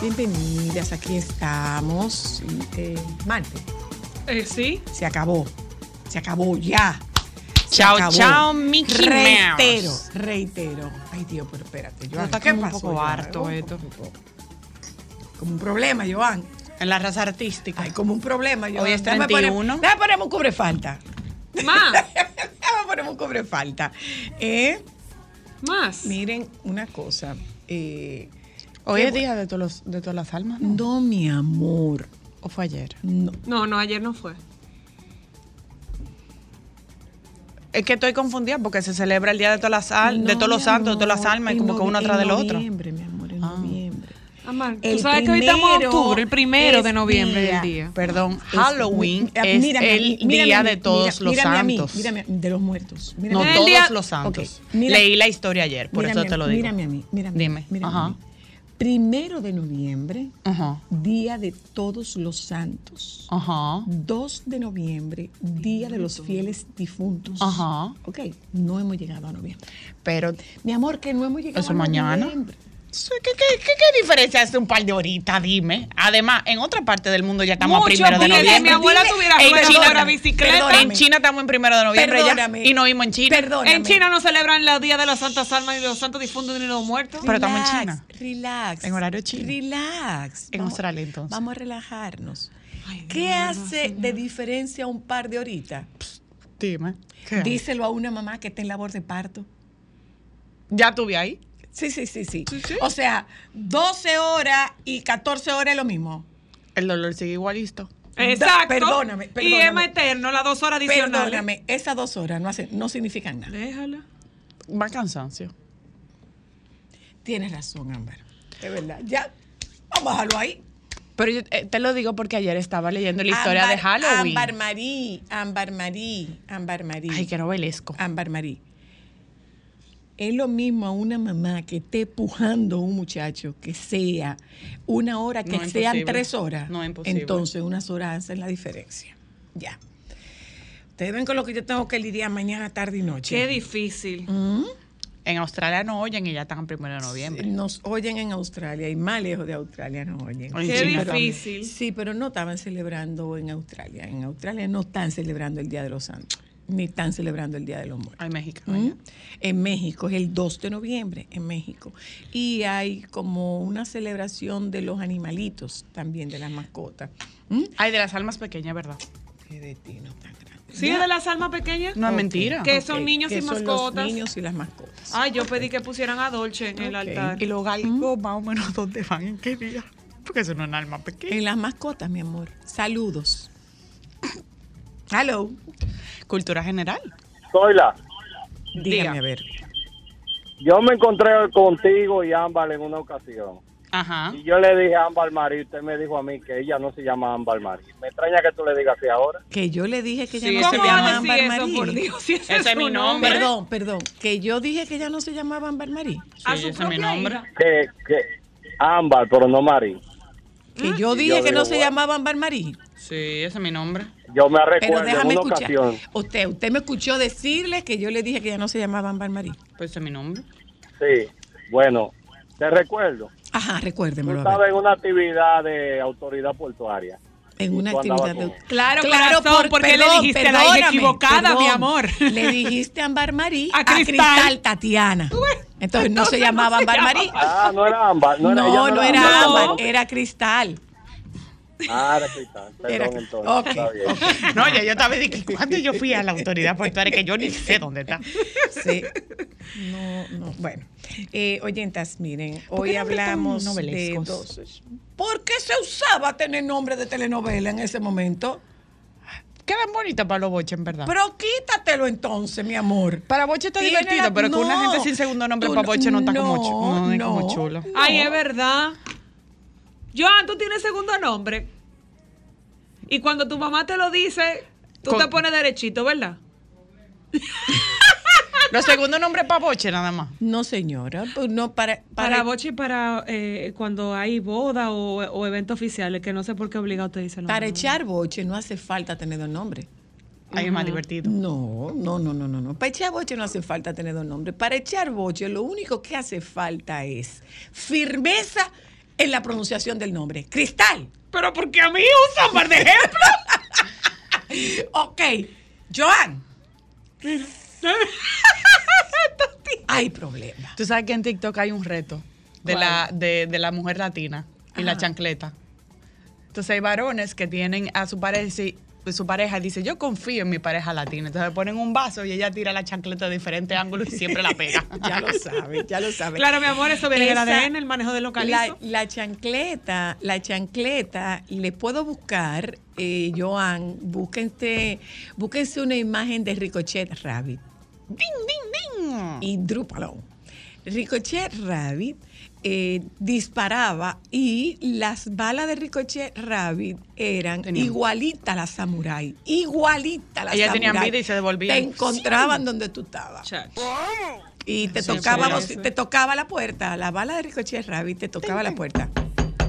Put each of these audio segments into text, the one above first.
bienvenidas. Aquí estamos. Eh, Marte, Eh, sí. se acabó. Se acabó ya. Se Chao, acabó. chao, Mickey Reitero, Mouse. reitero. Ay, Dios, pero espérate. Joan, está ¿qué como un poco Joan? harto esto. Como un problema, Joan. En la raza artística. Hay como un problema, Joan. Hoy es Déjame poner- 31. Déjame ponerme un cubre falta. Más. Déjame ponerme un cubre falta. Eh, Más. miren una cosa. Eh, Hoy es día de, todos los, de todas las almas, ¿no? No, mi amor. ¿O fue ayer? No. No, no, ayer no fue. Es que estoy confundida porque se celebra el día de todas las al- de todos los santos, de todas las almas, y en como que uno atrás del en otro. noviembre, mi amor, en Ah. noviembre. Amar, tú El sabes que hoy estamos en primero octubre, el primero de es noviembre día. del día. Perdón, Halloween es mírame a el mí, mírame día a mí, de todos mira- los mírame a mí, santos. mírame a- de los muertos. no Mírame a mí. El todos día- los santos. Ok, mira- Leí la historia ayer, por Mírame eso te lo digo. Mírame a mí, mírame. a mí, Dime. mírame Ajá. a mí. Primero de noviembre, Ajá. Día de Todos los Santos. Ajá. 2 de noviembre, Día de los Fieles Difuntos. Ajá. Ok, no hemos llegado a noviembre. Pero Mi amor, que no hemos llegado Eso a mañana. noviembre. ¿Qué, qué, qué, qué diferencia hace un par de horitas? Dime. Además, en otra parte del mundo ya estamos Mucho, a primero de noviembre. mi abuela tuviera en China bicicleta. Perdóname. En China estamos en primero de noviembre Perdóname. ya. Y no vimos en China. Perdóname. En China no celebran los días de las santas almas de los santos difuntos ni de los muertos. Pero estamos en China. Relax. En horario chino. Relax. En Australia, entonces. Vamos a relajarnos. Ay, ¿Qué Dios, hace de diferencia un par de horitas? Dime. ¿Qué? Díselo a una mamá que está en labor de parto. ¿Ya tuve ahí? Sí, sí, sí, sí. O sea, 12 horas y 14 horas es lo mismo. El dolor sigue igualito. Exacto. Perdóname, Y perdóname. es más eterno, las dos horas adicionales. Perdóname, esas dos horas no, hacen, no significan nada. Déjala. Más cansancio. Tienes razón, Ámbar. Es verdad. Ya, vamos a dejarlo ahí. Pero yo eh, te lo digo porque ayer estaba leyendo la historia de Halloween. Ámbar Marí, Ámbar Marí, Ámbar Marí. Ay, qué novelesco. Ámbar Marí. Es lo mismo a una mamá que esté pujando a un muchacho que sea una hora, que No, sean imposible. tres horas. No, imposible. Entonces, unas horas hacen la diferencia. Ya. Ustedes ven con lo que yo tengo que lidiar mañana, tarde y noche. Qué difícil. ¿Mm? En Australia no oyen y ya están en primero de noviembre. Nos oyen en Australia y más lejos de Australia nos oyen. Qué sí, pero- difícil. Sí, pero no estaban celebrando en Australia. En Australia no están celebrando el Día de los Santos, ni están celebrando el Día de los Muertos. Ay, México. ¿Mm? En México es el 2 de noviembre, en México. Y hay como una celebración de los animalitos también, de las mascotas. ¿Mm? Ay, de las almas pequeñas, ¿verdad? Qué destino tan grande. ¿Sí Ya. es de las almas pequeñas? No es mentira. Que son niños y son mascotas. Los niños y las mascotas. Ay, yo pedí que pusieran a Dolce en el altar. Y los galgos, más o menos, ¿dónde van? ¿En qué día? Porque son una alma pequeña. En las mascotas, mi amor. Saludos. Hello. Cultura general. Soyla, Dígame Diga. a ver. yo me encontré contigo y Ámbar en una ocasión. Ajá. Y yo le dije a Ámbar Marí, usted me dijo a mí que ella no se llama Ámbar Marí. Me extraña que tú le digas así ahora. Que yo le dije que ella Sí, no se ¿Cómo mi va llama Ámbar decir eso, Marí. por Dios? Si ese, Ese es mi nombre. Perdón, perdón. Que yo dije que ella no se llamaba Ámbar Marí. A Sí, su ese es mi nombre. Que, que Ámbar, pero no Marí. Que yo Y dije yo que no se bueno. llamaba Ámbar Marí. Sí, ese es mi nombre. Yo me Pero recuerdo en déjame una escuchar. ocasión. Usted, usted me escuchó decirle que yo le dije que ella no se llamaba Ámbar Marí. Pues ese es mi nombre. Sí, bueno, te recuerdo. Ajá, recuérdemelo. a ver. estabas en una actividad de autoridad portuaria. En una actividad de... con- Claro, corazón, porque le dijiste a la equivocada, perdón. mi amor. Le dijiste Ámbar Marí A a Cristal. Tatiana. Entonces no se llamaba no llama. Marí. Ah, no era Ámbar. No, No, era, ella no era Ámbar. Ámbar, era Cristal. Ah, era cristal. Era- Perdón, entonces. ok, Está bien. No, ya yo estaba de que cuando yo fui a la autoridad portuaria, que yo ni sé dónde está. Sí. No, no. Bueno, eh, oyentas, miren, ¿Por hoy hablamos de dos. ¿Por qué se usaba tener nombre de telenovela en ese momento? Quedan bonitas para los boches, en verdad. Pero quítatelo entonces, mi amor. para boche está Tiene divertido, la- pero con una no, gente sin segundo nombre tú para boche no está como, no, chu- no es como no. chulo. Ay, es verdad. Joan, tú tienes segundo nombre. Y cuando tu mamá te lo dice, tú Con- te pones derechito, ¿verdad? Los segundos nombres para boche nada más. No, señora. pues No, para, Para, para, boche y para eh, cuando hay boda o, o eventos oficiales, que no sé por qué obligado te dicen para echar boche no hace falta tener dos nombres. Ahí es más divertido. No, no, no, no, no, no. Para echar boche no hace falta tener dos nombres. Para echar boche lo único que hace falta es firmeza en la pronunciación del nombre. Cristal. Pero porque a mí usan par de ejemplo. Ok. Joan. Hay problema. Tú sabes que en TikTok hay un reto de ¿Cuál? la, de, de la mujer latina y la chancleta. Entonces hay varones que tienen a su pareja y su pareja dice, yo confío en mi pareja latina. Entonces ponen un vaso y ella tira la chancleta de diferentes ángulos y siempre la pega. Ya lo sabe, ya lo sabe. Claro, mi amor, eso viene en el Esa- ADN, el manejo de La, localizo. la chancleta, la chancleta, le puedo buscar, eh, Joan, búsquense, búsquense una imagen de Ricochet Rabbit ¡Ding, ding, ding! y Drupalón. Ricochet Rabbit eh, disparaba y las balas de Ricochet Rabbit eran Tenían- igualitas a las samurai, igualitas a las Ellas tenían samurai. vida y se devolvían. Te encontraban donde tú estabas. Y te Sí, tocaba, sí, te tocaba la puerta, la bala de Ricochet Rabbit te tocaba la puerta.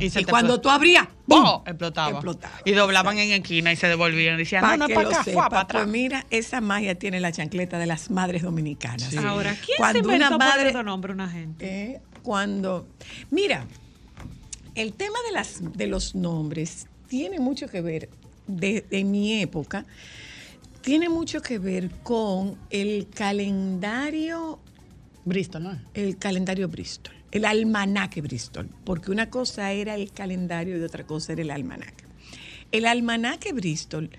Y, cuando tú abrías, ¡pum! explotaba. Explotaba. Y doblaban en esquina y se devolvían. Decían, Pa' no, no, que para acá, sepa. para atrás. Pues mira, esa magia tiene la chancleta de las madres dominicanas. Ahora, ¿quién Cuando se una inventó madre- ponerle otro nombre una gente? Eh, cuando. Mira, el tema de, las, de los nombres tiene mucho que ver, de, de mi época, tiene mucho que ver con el calendario Bristol, ¿no? el calendario Bristol, el almanaque Bristol, porque una cosa era el calendario y otra cosa era el almanaque. El almanaque Bristol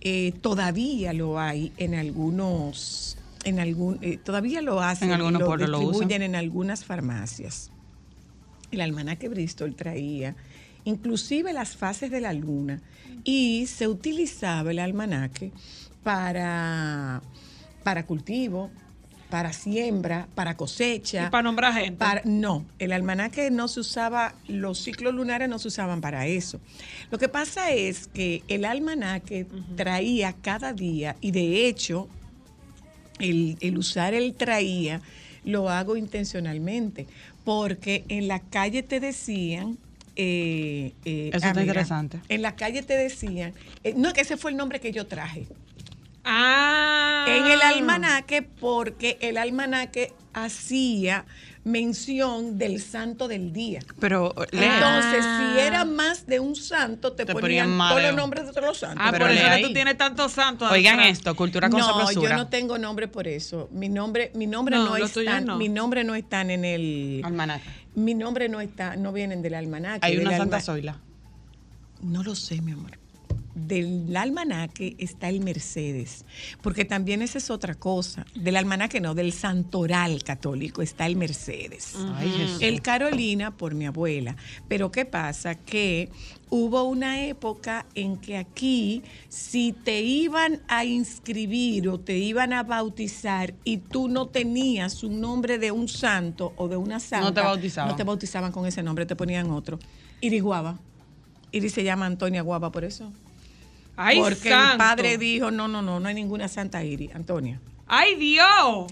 eh, todavía lo hay en algunos, en algún, eh, todavía lo hacen, En algunos lo pueblos lo distribuyen en algunas farmacias. El almanaque Bristol traía inclusive las fases de la luna y se utilizaba el almanaque para, para cultivo, para siembra, para cosecha. Y para nombrar gente. Para- no, el almanaque no se usaba, los ciclos lunares no se usaban para eso. Lo que pasa es que el almanaque traía cada día, y de hecho, el, el usar el traía lo hago intencionalmente, porque en la calle te decían... eh, eh, Eso está interesante. En la calle te decían, eh, no, que ese fue el nombre que yo traje Ah. en el almanaque porque el almanaque hacía mención del santo del día. Pero, lee. Entonces, Ah. si era más de un santo, te, Te ponían, ponían todos de los nombres de todos los santos. Ah, Pero por eso que ahí. tú tienes tantos santos. Oigan esto, cultura con no, sabrosura. yo no tengo nombre por eso. Mi nombre, mi nombre No, no, están, mi nombre no están en el, Almanaque. mi nombre no está, no vienen del almanaque. Hay una Santa Zoila. No lo sé, mi amor. Del almanaque está el Mercedes, porque también esa es otra cosa. Del almanaque no, del santoral católico está el Mercedes. Ay. El Carolina por mi abuela. Pero ¿qué pasa? Que hubo una época en que aquí, si te iban a inscribir o te iban a bautizar y tú no tenías un nombre de un santo o de una santa, No te bautizaban. no te bautizaban con ese nombre, te ponían otro. Iriguaba. Iris se llama Antonia Guava por eso. Ay, Porque santo. el padre dijo, no, no, no, no hay ninguna santa Iris, Antonia. ¡Ay, Dios!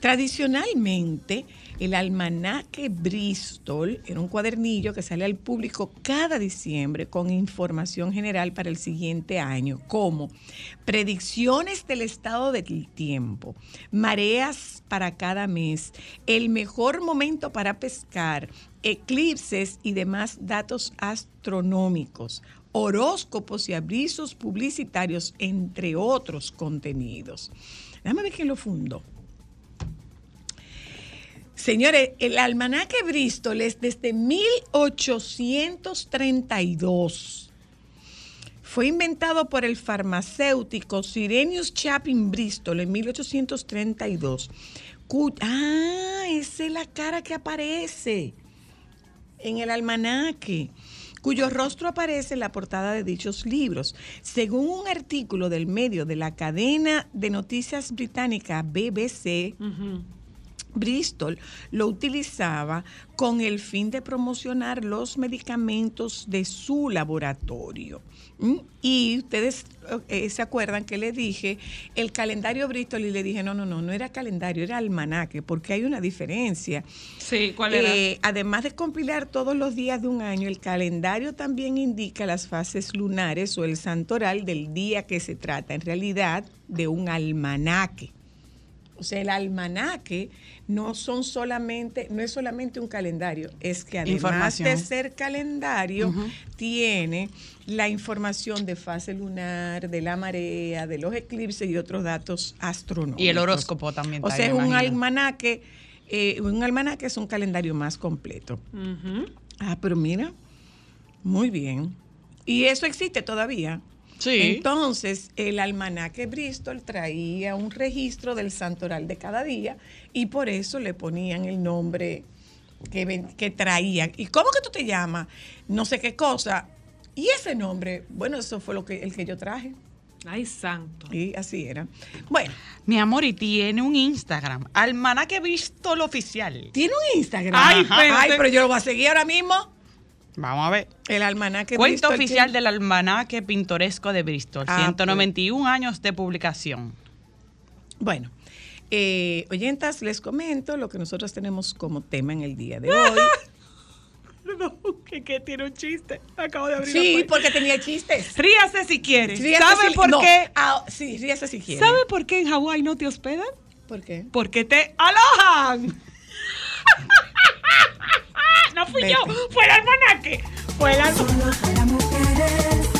Tradicionalmente, el almanaque Bristol era un cuadernillo que sale al público cada diciembre con información general para el siguiente año, como predicciones del estado del tiempo, mareas para cada mes, el mejor momento para pescar, eclipses y demás datos astronómicos, horóscopos y avisos publicitarios, entre otros contenidos. Déjame ver quién lo fundó. Señores, el almanaque Bristol es desde 1832. Fue inventado por el farmacéutico Sirenius Chapin Bristol en 1832. Cu- ah, esa es la cara que aparece en el almanaque, cuyo rostro aparece en la portada de dichos libros. Según un artículo del medio de la cadena de noticias británica BBC, Bristol lo utilizaba con el fin de promocionar los medicamentos de su laboratorio. ¿Mm? Y ustedes eh, se acuerdan que le dije el calendario Bristol y le dije, no, no, no, no era calendario, era almanaque, porque hay una diferencia. Sí, ¿cuál era? Eh, además de compilar todos los días de un año, el calendario también indica las fases lunares o el santoral del día que se trata, en realidad, de un almanaque. O sea, el almanaque no son solamente, no es solamente un calendario, es que además de ser calendario, tiene la información de fase lunar, de la marea, de los eclipses y otros datos astronómicos. Y el horóscopo también O sea, es un almanaque, eh, un almanaque es un calendario más completo. Ah, pero mira, muy bien. Y eso existe todavía. Sí. Entonces, el almanaque Bristol traía un registro del santoral de cada día y por eso le ponían el nombre que, ven- que traían. ¿Y cómo que tú te llamas? No sé qué cosa. Y ese nombre, bueno, eso fue lo que, el que yo traje. Ay, santo. Y así era. Bueno, Mi amor, y tiene un Instagram. Almanaque Bristol Oficial. tiene un Instagram. Ay, Ajá. Ay, pero yo lo voy a seguir ahora mismo. Vamos a ver. El almanaque Cuenta Bristol oficial tiene- del almanaque pintoresco de Bristol. Ah, 191 años de publicación. Bueno, eh, oyentas, les comento lo que nosotros tenemos como tema en el día de hoy. No, que, que tiene un chiste. Acabo de abrir sí, porque tenía chistes. Ríase si quiere. Ríase ¿Sabe si- por no, qué? ah, sí, ríase si quiere. ¿Sabe por qué en Hawái no te hospedan? por qué? Porque te alojan. no fui yo, Vete. fue el almanaque. Fue el almanaque.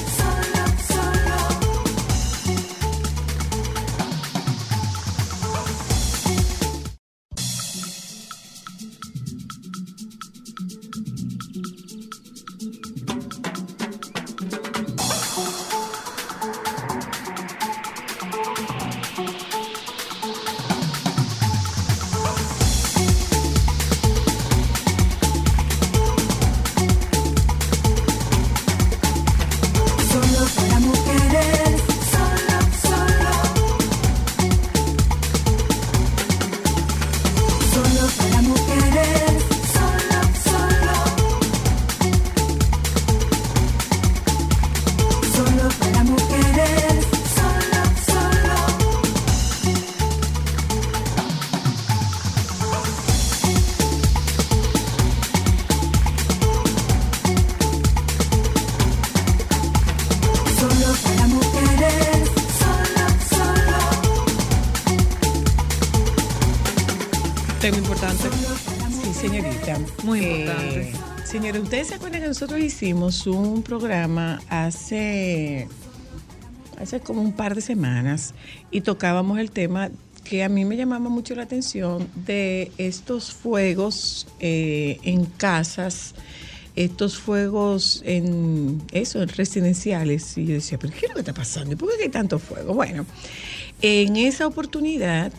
¿Ustedes se acuerdan que nosotros hicimos un programa hace, hace como un par de semanas y tocábamos el tema que a mí me llamaba mucho la atención de estos fuegos eh, en casas, estos fuegos en eso, en residenciales. Y yo decía, ¿pero qué es lo que está pasando? ¿Y por qué hay tanto fuego? Bueno, en esa oportunidad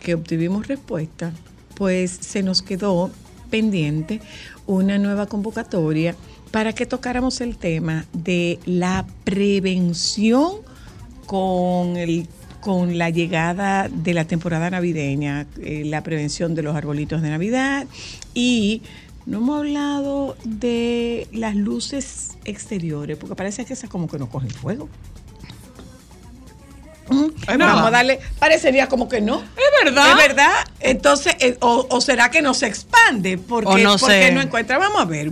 que obtuvimos respuesta, pues se nos quedó pendiente una nueva convocatoria para que tocáramos el tema de la prevención con el con la llegada de la temporada navideña, eh, la prevención de los arbolitos de Navidad y no hemos hablado de las luces exteriores, porque parece que esas como que no cogen fuego. Vamos a darle, parecería como que no. Es verdad. ¿Es verdad? Entonces, eh, o, o será que no se expande? Porque, O no porque sé. no encuentra. Vamos a ver.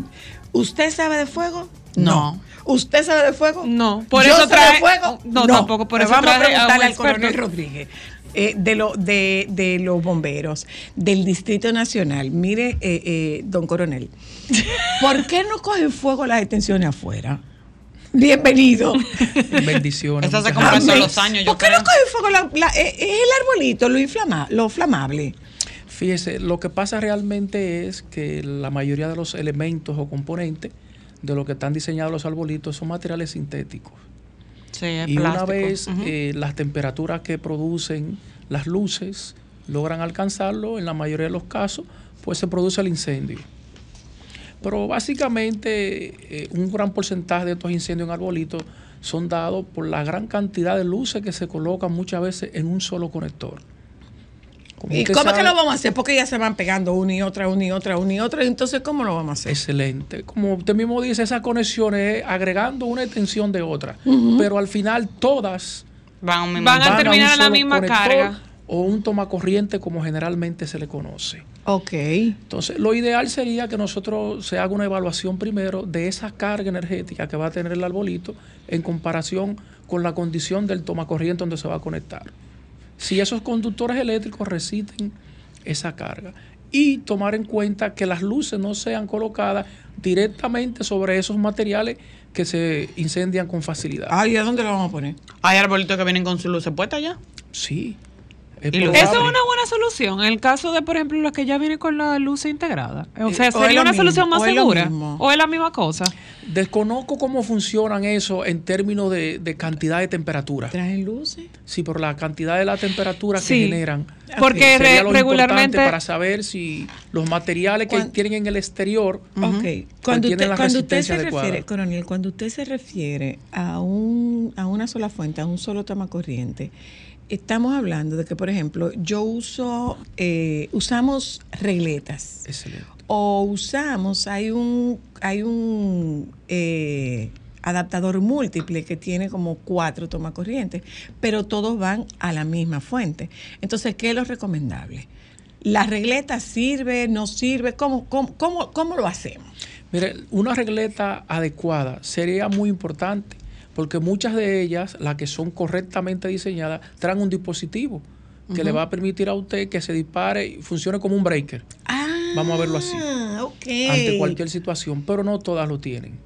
¿Usted sabe de fuego? No. ¿Usted sabe de fuego? No. Por ¿Yo eso trae- de fuego? no, tampoco, por eso vamos a preguntarle al coronel Rodríguez. eh, de, lo, de, de los bomberos del Distrito Nacional. Mire, eh, eh, don coronel, ¿por qué no cogen fuego las detenciones afuera? Bienvenido. Bendiciones. Esta se compra todos los años, yo ¿Por qué creo. no cogen fuego la, la- eh, es el arbolito, lo, inflama, lo flamable? Fíjese, lo que pasa realmente es que la mayoría de los elementos o componentes de lo que están diseñados los arbolitos son materiales sintéticos. Sí, es y una vez eh, las temperaturas que producen las luces logran alcanzarlo, en la mayoría de los casos, pues se produce el incendio. Pero básicamente eh, un gran porcentaje de estos incendios en arbolitos son dados por la gran cantidad de luces que se colocan muchas veces en un solo conector. Como ¿Y cómo es que lo vamos a hacer? Porque ya se van pegando una y otra, una y otra, una y otra. Entonces, ¿cómo lo vamos a hacer? Excelente. Como usted mismo dice, esas conexiones es agregando una extensión de otra. Pero al final todas Van a Van a terminar en la misma conector carga. O un tomacorriente como generalmente se le conoce. Ok. Entonces, lo ideal sería que nosotros se haga una evaluación primero de esa carga energética que va a tener el arbolito en comparación con la condición del tomacorriente donde se va a conectar. Si esos conductores eléctricos resisten esa carga y tomar en cuenta que las luces no sean colocadas directamente sobre esos materiales que se incendian con facilidad. Ay, ¿a dónde lo vamos a poner? Hay arbolitos que vienen con su luz puesta ya. Sí. Es. Eso es una buena solución. En el caso de, por ejemplo, los que ya vienen con la luz integrada. O sea, es sería una mismo, solución más o segura. O es la misma cosa. Desconozco cómo funcionan eso en términos de, de cantidad de temperatura. ¿Traen luces? Sí, por la cantidad de la temperatura Sí. que generan. Porque sería re- lo importante regularmente. para saber si los materiales que tienen en el exterior Ok. Cuando tienen usted, la cuando usted resistencia se adecuada. refiere, coronel, cuando usted se refiere a, un, a una sola fuente, a un solo toma corriente, estamos hablando de que, por ejemplo, yo uso, eh, usamos regletas Excelente. o usamos, hay un, hay un eh, adaptador múltiple que tiene como cuatro tomacorrientes, pero todos van a la misma fuente. Entonces, ¿qué es lo recomendable? ¿La regleta sirve, no sirve? ¿Cómo, cómo, cómo, cómo lo hacemos? Mire, una regleta adecuada sería muy importante porque muchas de ellas, las que son correctamente diseñadas, traen un dispositivo que le va a permitir a usted que se dispare y funcione como un breaker Ah, Vamos a verlo así. ante cualquier situación, pero no todas lo tienen.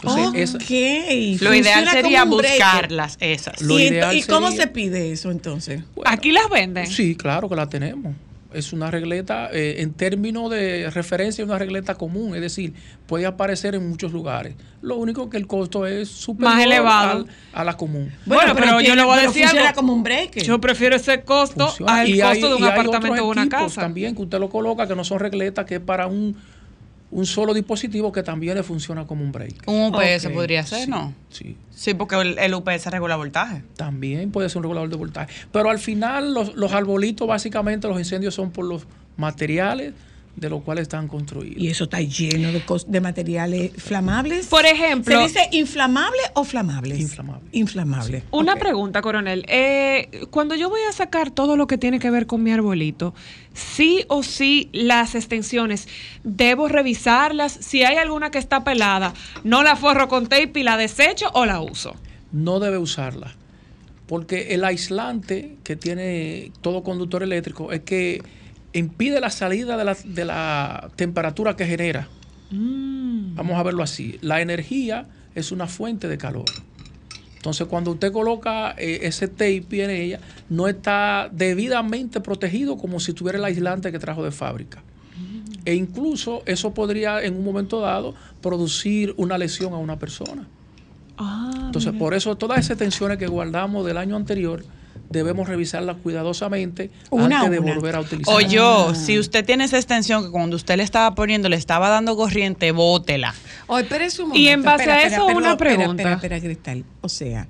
Entonces, esa- Lo ideal sería buscarlas, esas. Lo ¿Y, ento- ideal ¿y cómo sería- se pide eso entonces? bueno, Aquí las venden. Sí, claro que la tenemos. Es una regleta, eh, en términos de referencia, es una regleta común, es decir, puede aparecer en muchos lugares. Lo único que el costo es superior Más elevado. al- a la común. Bueno, pero yo tiene- le voy a pero decir algo. como un breaker. Yo prefiero ese costo Funciona. al Y costo hay- de un y hay apartamento o una casa. También que usted lo coloca, que no son regletas, que es para un, un solo dispositivo que también le funciona como un breaker. Un UPS podría ser, Sí, ¿no? Sí. Sí, porque el, el UPS regula voltaje. También puede ser un regulador de voltaje. Pero al final, los, los arbolitos, básicamente, los incendios son por los materiales de los cuales están construidos. Y eso está lleno de, materiales flamables. Por ejemplo- ¿Se dice inflamable o flamables? Inflamable. Inflamable. Una pregunta, coronel. Eh, cuando yo voy a sacar todo lo que tiene que ver con mi arbolito, sí o sí las extensiones, debo revisarlas. Si hay alguna que está pelada, no la forro con tape y la desecho o la uso. no debe usarla. Porque el aislante que tiene todo conductor eléctrico es que impide la salida de la, de la temperatura que genera. Vamos a verlo así. La energía es una fuente de calor. Entonces, cuando usted coloca eh, ese tape en ella, no está debidamente protegido como si tuviera el aislante que trajo de fábrica. E incluso eso podría en un momento dado producir una lesión a una persona. Ah, Entonces, por eso todas esas tensiones que guardamos del año anterior debemos revisarlas cuidadosamente Una antes de una. volver a utilizar. O yo, si usted tiene esa extensión que cuando usted le estaba poniendo, le estaba dando corriente, bótela. Oye, espérese un Y en momento, base a eso, una espera, pregunta. Espera, espera, Cristal. O sea,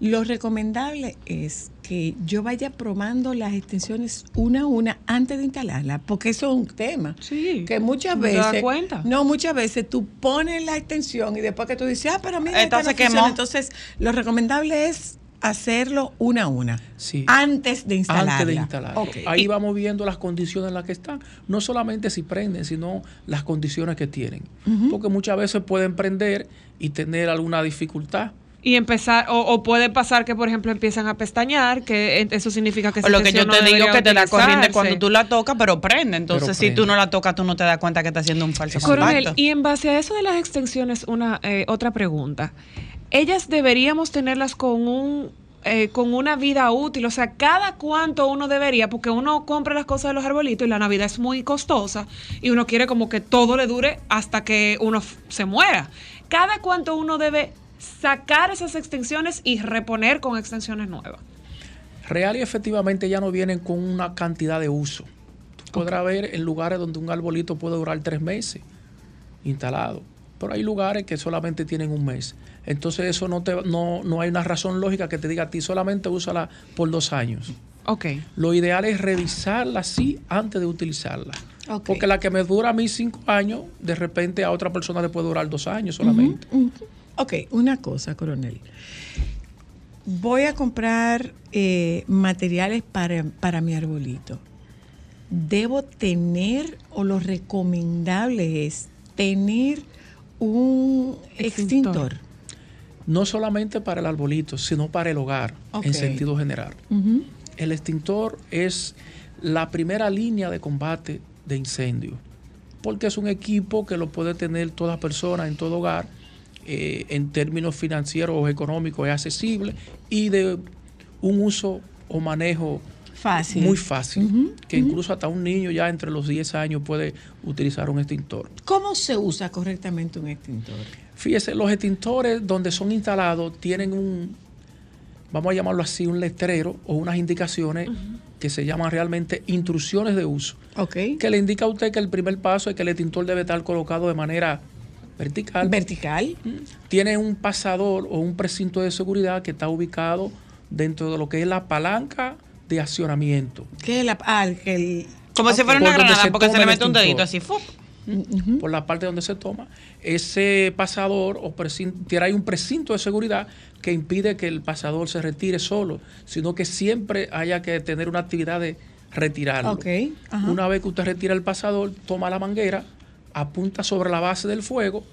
lo recomendable es que yo vaya probando las extensiones una a una antes de instalarlas, porque eso es un tema. Sí. Que muchas ¿No te veces. das cuenta? No, muchas veces tú pones la extensión y después que tú dices, ah, pero mira, esta no funciona. Entonces, lo recomendable es hacerlo una a una. Sí. Antes de instalarla. Antes de. Ahí vamos viendo las condiciones en las que están. No solamente si prenden, sino las condiciones que tienen. Porque muchas veces pueden prender y tener alguna dificultad. Y empezar, o, o puede pasar que, por ejemplo, empiezan a pestañear, que eso significa que O lo que yo te no digo que te da corriente cuando tú la tocas, pero prende. Entonces, Pero si tú no la tocas, tú no te das cuenta que está haciendo un falso Coronel, contacto. y en base a eso de las extensiones, una eh, otra pregunta. Ellas deberíamos tenerlas con un eh, con una vida útil, o sea, cada cuánto uno debería, porque uno compra las cosas de los arbolitos y la Navidad es muy costosa y uno quiere como que todo le dure hasta que uno se muera. Cada cuánto uno debe sacar esas extensiones y reponer con extensiones nuevas. Real y efectivamente ya no vienen con una cantidad de uso. Tú podrás ver en lugares donde un arbolito puede durar tres meses instalado, pero hay lugares que solamente tienen un mes. Entonces eso no, te, no, no hay una razón lógica que te diga a ti solamente úsala por dos años. Ok. Lo ideal es revisarla sí antes de utilizarla. Ok. Porque la que me dura a mí cinco años, de repente a otra persona le puede durar dos años solamente. Ok, una cosa, coronel. Voy a comprar eh, materiales para, para mi arbolito. ¿Debo tener o lo recomendable es tener un Extintor. extintor? No solamente para el arbolito, sino para el hogar en sentido general. El extintor es la primera línea de combate de incendio, porque es un equipo que lo puede tener toda persona en todo hogar, eh, en términos financieros o económicos es accesible y de un uso o manejo Fácil. muy fácil, que incluso hasta un niño ya entre los 10 años puede utilizar un extintor. ¿Cómo se usa correctamente un extintor? Fíjese, los extintores donde son instalados tienen un, vamos a llamarlo así, un letrero o unas indicaciones que se llaman realmente instrucciones de uso, Ok. que le indica a usted que el primer paso es que el extintor debe estar colocado de manera vertical. Vertical. Tiene un pasador o un precinto de seguridad que está ubicado dentro de lo que es la palanca de accionamiento. ¿Qué es la, ah, que el- Como si fuera una granada, se porque se le mete un dedito así. ¡fu! por la parte donde se toma, ese pasador o precin- tiene ahí un precinto de seguridad que impide que el pasador se retire solo, sino que siempre haya que tener una actividad de retirarlo. Ok, ajá. Una vez que usted retira el pasador, toma la manguera, apunta sobre la base del fuego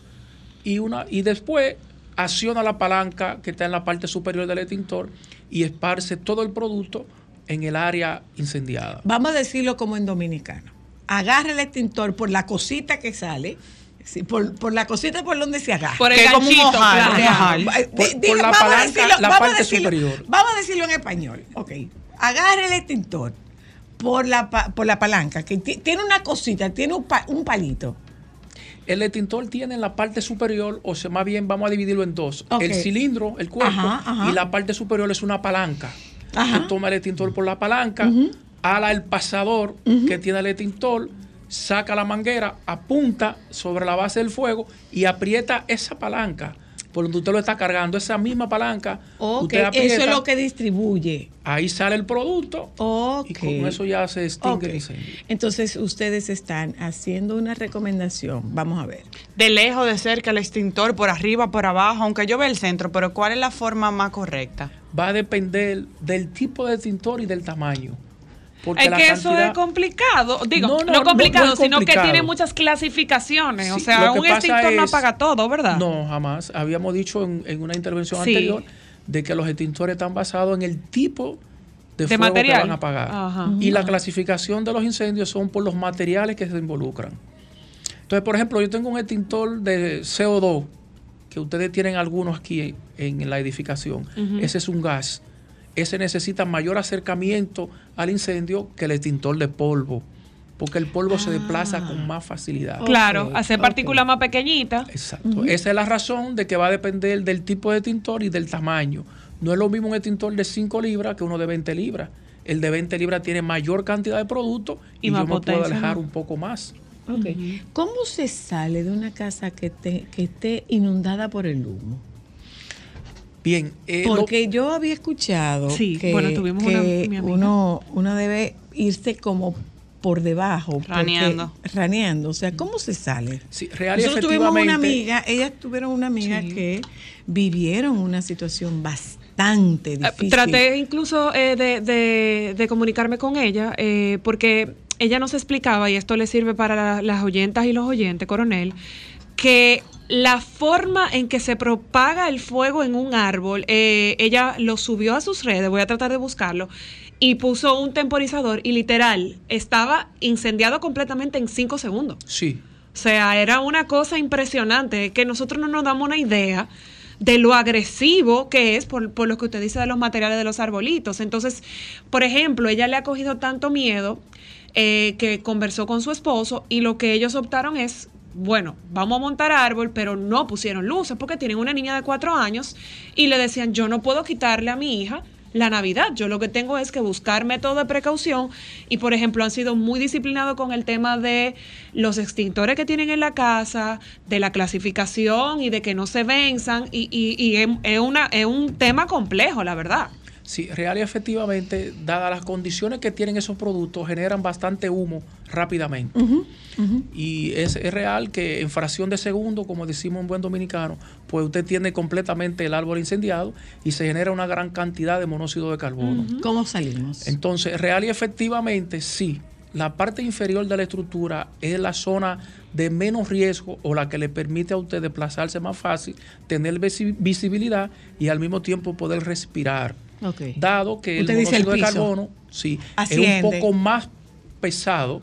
y, una, y después acciona la palanca que está en la parte superior del extintor y esparce todo el producto en el área incendiada. Vamos a decirlo como en dominicano. Agarra el extintor por la cosita que sale, sí, por, por la cosita por donde se agarra. Por el Que es como un ganchito, ojal, claro. un ojal. Por- la vamos a palanca, decirlo- la vamos a parte decirlo- superior. Vamos a decirlo en español. Ok. Agarra el extintor por la, por la palanca, que ti- tiene una cosita, tiene un, pa- un palito. El extintor tiene en la parte superior, o sea, más bien vamos a dividirlo en dos. El cilindro, el cuerpo, Ajá, ajá. y la parte superior es una palanca. Ajá. Tú toma el extintor por la palanca, ala el pasador que tiene el extintor, saca la manguera, apunta sobre la base del fuego y aprieta esa palanca por donde usted lo está cargando, esa misma palanca. Ok, usted aprieta, eso es lo que distribuye. ahí sale el producto Ok. y con eso ya se extingue el incendio. Entonces, ustedes están haciendo una recomendación. Vamos a ver. De lejos, de cerca, el extintor, por arriba, por abajo, aunque yo vea el centro, pero ¿cuál es la forma más correcta? Va a depender del tipo de extintor y del tamaño. Porque Es la que eso es complicado. Digo, No, no, no, no, complicado, no sino que tiene muchas clasificaciones. o sea, un extintor no apaga todo, ¿verdad? No, jamás. Habíamos dicho en, en una intervención Sí. anterior de que los extintores están basados en el tipo de, De fuego material. que van a apagar. Ajá. Y la clasificación de los incendios son por los materiales que se involucran. Entonces, por ejemplo, yo tengo un extintor de CO2, que ustedes tienen algunos aquí en, en la edificación. Ese es un gas. Ese necesita mayor acercamiento al incendio que el extintor de polvo, porque el polvo se desplaza con más facilidad. Claro, Ok, hacer partículas más pequeñitas. Exacto. Esa es la razón de que va a depender del tipo de extintor y del tamaño. No es lo mismo un extintor de 5 libras que uno de 20 libras. El de 20 libras tiene mayor cantidad de producto y, Y más yo me puedo alejar ¿no? un poco más. ¿Cómo se sale de una casa que, te- que esté inundada por el humo? Bien, eh, lo- Porque yo había escuchado Sí, que, bueno, tuvimos una- que mi amiga. uno, uno debe irse como por debajo. porque- Raneando. Raneando. O sea, ¿cómo se sale? sí, real Nosotros tuvimos una amiga, ellas tuvieron una amiga Sí. que vivieron una situación bastante Eh, difícil. Traté incluso eh, de, de- de comunicarme con ella eh, porque ella nos explicaba, y esto le sirve para la- las oyentas y los oyentes, coronel, que la forma en que se propaga el fuego en un árbol, eh, ella lo subió a sus redes, voy a tratar de buscarlo, y puso un temporizador y literal estaba incendiado completamente en cinco segundos. Sí, O sea, era una cosa impresionante que nosotros no nos damos una idea de lo agresivo que es por, por lo que usted dice de los materiales de los arbolitos. Entonces, por ejemplo, ella le ha cogido tanto miedo eh, que conversó con su esposo y lo que ellos optaron es bueno, vamos a montar árbol, pero no pusieron luces porque tienen una niña de cuatro años y le decían, yo no puedo quitarle a mi hija la Navidad. Yo lo que tengo es que buscar método de precaución y, por ejemplo, han sido muy disciplinados con el tema de los extintores que tienen en la casa, de la clasificación y de que no se venzan y, y- y es, una, es un tema complejo, la verdad. Sí, real y efectivamente, dadas las condiciones que tienen esos productos, generan bastante humo rápidamente. Y es, es real que en fracción de segundo, como decimos en buen dominicano, pues usted tiene completamente el árbol incendiado y se genera una gran cantidad de monóxido de carbono. ¿Cómo salimos? Entonces, real y efectivamente, sí, la parte inferior de la estructura es la zona de menos riesgo o la que le permite a usted desplazarse más fácil, tener visi- visibilidad y al mismo tiempo poder respirar. Dado que Usted el monóxido de carbono, sí, Asciende. es un poco más pesado,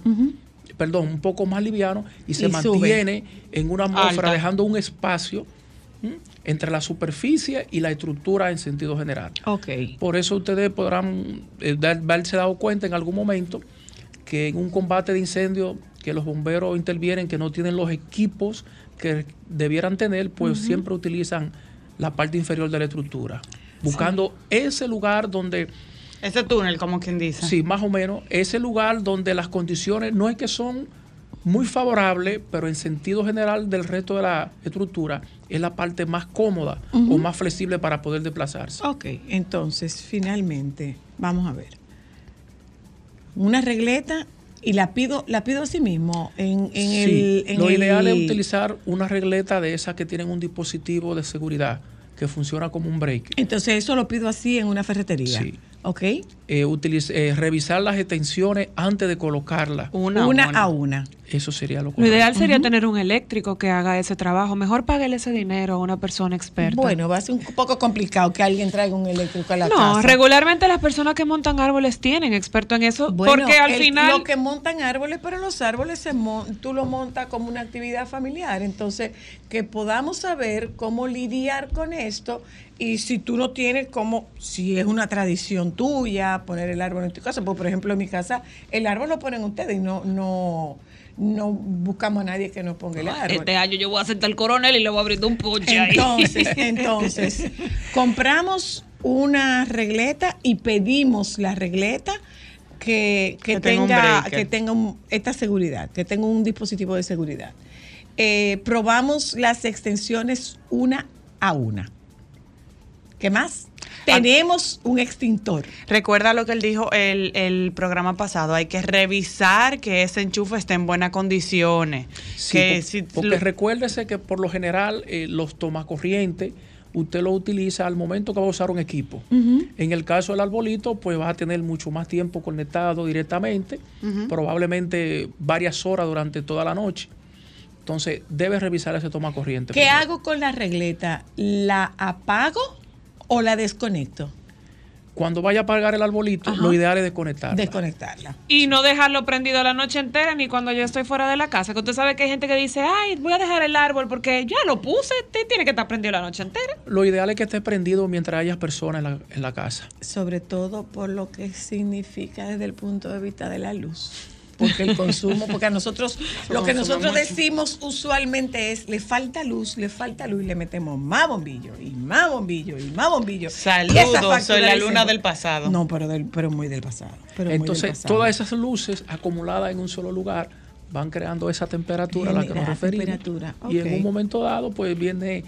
perdón, un poco más liviano y se Y sube. mantiene en una atmósfera Alta. dejando un espacio ¿m? entre la superficie y la estructura en sentido general. Por eso ustedes podrán eh, dar- haberse dado cuenta en algún momento que en un combate de incendio que los bomberos intervienen, que no tienen los equipos que debieran tener, pues siempre utilizan la parte inferior de la estructura, buscando ese lugar donde, Ese túnel, como quien dice. sí, más o menos, ese lugar donde las condiciones no es que son muy favorables, pero en sentido general del resto de la estructura es la parte más cómoda o más flexible para poder desplazarse. Ok, entonces, finalmente, vamos a ver. Una regleta y la pido, la pido así mismo en, en Sí, el. en lo el- ideal es utilizar una regleta de esas que tienen un dispositivo de seguridad que funciona como un break. Entonces, eso lo pido así en una ferretería. Sí. Ok. Eh, utiliz- eh, revisar las extensiones antes de colocarla. Una, Una, una. a una. Eso sería lo Lo correcto. ideal sería tener un eléctrico que haga ese trabajo. Mejor páguele ese dinero a una persona experta. Bueno, va a ser un poco complicado que alguien traiga un eléctrico a la no, casa. regularmente las personas que montan árboles tienen experto en eso, Bueno, porque al el- final Lo que montan árboles, pero los árboles se mon- tú lo montas como una actividad familiar. Entonces, que podamos saber cómo lidiar con esto y si tú no tienes como, si es una tradición tuya, poner el árbol en tu casa. Pues, por ejemplo, en mi casa, el árbol lo ponen ustedes y no, no, no buscamos a nadie que nos ponga el árbol. este año yo voy a sentar el coronel y le voy a abrir un ponche ahí. Entonces, entonces, compramos una regleta y pedimos la regleta que, que Que tenga que tenga un- esta seguridad, que tenga un dispositivo de seguridad. Eh, probamos las extensiones una a una. ¿Qué más? Tenemos un extintor. Recuerda lo que él dijo el, el programa pasado, hay que revisar que ese enchufe esté en buenas condiciones. Sí, que por- si porque lo- recuérdese que por lo general eh, los tomacorrientes usted lo utiliza al momento que va a usar un equipo. En el caso del arbolito, pues vas a tener mucho más tiempo conectado directamente, probablemente varias horas durante toda la noche. Entonces, debe revisar ese tomacorriente. ¿Qué primero. hago con la regleta? ¿La apago o la desconecto? Cuando vaya a apagar el arbolito, Ajá. lo ideal es desconectarla. Desconectarla. Y no dejarlo prendido la noche entera ni cuando yo estoy fuera de la casa. Que usted sabe que hay gente que dice, ay, voy a dejar el árbol porque ya lo puse, te tiene que estar prendido la noche entera. Lo ideal es que esté prendido mientras haya personas en la, en la casa. sobre todo por lo que significa desde el punto de vista de la luz. Porque el consumo, porque a nosotros, lo que nosotros decimos usualmente es, le falta luz, le falta luz y le metemos más bombillo y más bombillo y más bombillo. Saludos, soy la luna del pasado. No, pero, del, pero muy del pasado. pero muy del Entonces, pasado. todas esas luces acumuladas en un solo lugar van creando esa temperatura a la que nos referimos. temperatura, Y en un momento dado, pues viene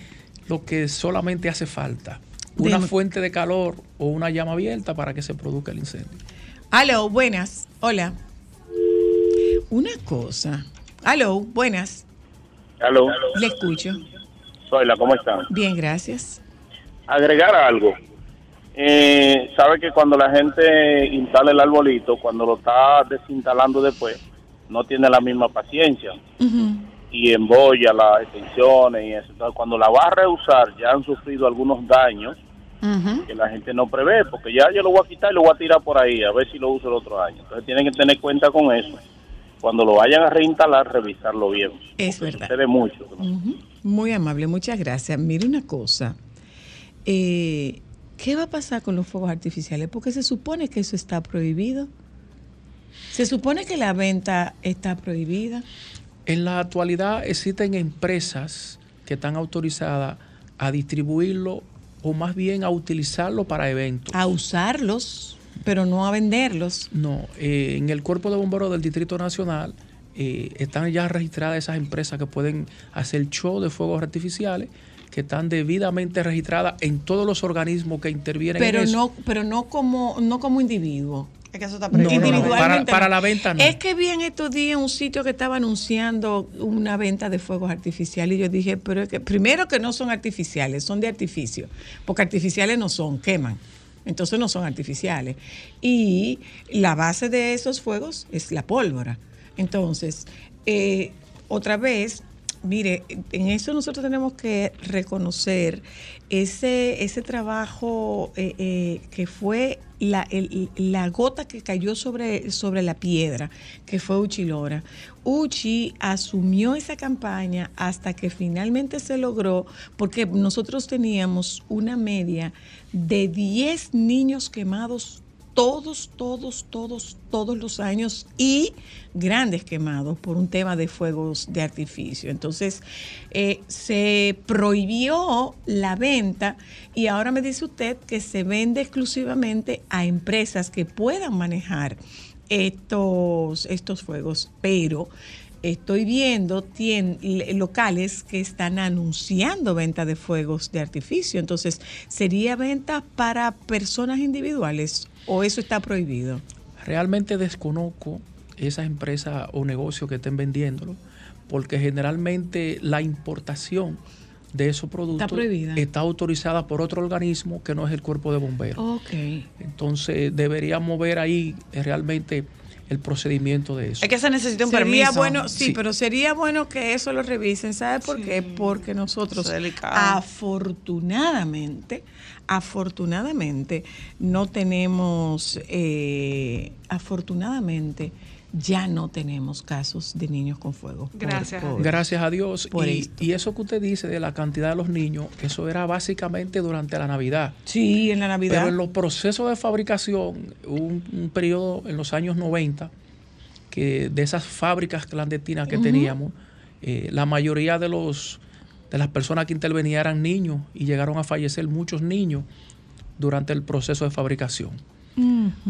lo que solamente hace falta. Una fuente de calor o una llama abierta para que se produzca el incendio. Aló, buenas. Hola. Una cosa. Aló, buenas. Aló, Le escucho. Soyla, ¿cómo están? Bien, gracias. Agregar algo. Eh, sabe que cuando la gente instala el arbolito, cuando lo está desinstalando después, no tiene la misma paciencia Ujú. y embolla las extensiones y eso. Entonces, cuando la va a reusar, ya han sufrido algunos daños que la gente no prevé, porque ya yo lo voy a quitar y lo voy a tirar por ahí, a ver si lo uso el otro año. Entonces, tienen que tener cuenta con eso. Cuando lo vayan a reinstalar, revisarlo bien. Es verdad. Sucede mucho. Muy amable, muchas gracias. Mire una cosa. Eh, ¿Qué va a pasar con los fuegos artificiales? Porque se supone que eso está prohibido. Se supone que la venta está prohibida. En la actualidad existen empresas que están autorizadas a distribuirlo o más bien a utilizarlo para eventos. A usarlos, pero no a venderlos. No, eh, en el cuerpo de bomberos del Distrito Nacional eh, están ya registradas esas empresas que pueden hacer show de fuegos artificiales, que están debidamente registradas en todos los organismos que intervienen Pero en eso. no, pero no como, no como individuo. Es que eso está No, no, para la venta no. Es que vi en estos días un sitio que estaba anunciando una venta de fuegos artificiales y yo dije, pero es que primero que no son artificiales, son de artificio, porque artificiales no son, queman. Entonces no son artificiales. Y la base de esos fuegos es la pólvora. Entonces, eh, otra vez, mire, en eso nosotros tenemos que reconocer ese, ese trabajo eh, eh, que fue la, la gota que cayó sobre, sobre la piedra, que fue Uchilora. Uchi asumió esa campaña hasta que finalmente se logró, porque nosotros teníamos una media de 10 niños quemados todos, todos, todos, todos los años y grandes quemados por un tema de fuegos de artificio. Entonces, eh, se prohibió la venta y ahora me dice usted que se vende exclusivamente a empresas que puedan manejar estos, estos fuegos, pero estoy viendo locales que están anunciando venta de fuegos de artificio. Entonces, ¿sería venta para personas individuales o eso está prohibido? Realmente desconozco esas empresas o negocios que estén vendiéndolo, porque generalmente la importación de esos productos Está prohibida. está autorizada por otro organismo que no es el cuerpo de bomberos. Ok. Entonces deberíamos ver ahí realmente el procedimiento de eso. Es que se necesita un sería permiso. bueno, sí, Sí. pero sería bueno que eso lo revisen. ¿Sabe por qué? Porque nosotros, afortunadamente, afortunadamente, no tenemos, eh, afortunadamente, ya no tenemos casos de niños con fuego. por- Gracias a por- Dios. Gracias a Dios. Por Y, esto. y eso que usted dice de la cantidad de los niños, eso era básicamente durante la Navidad. Sí, en la Navidad. Pero en los procesos de fabricación, hubo un, un periodo en los años 90 que de esas fábricas clandestinas que teníamos, eh, la mayoría de los de las personas que intervenían eran niños y llegaron a fallecer muchos niños durante el proceso de fabricación.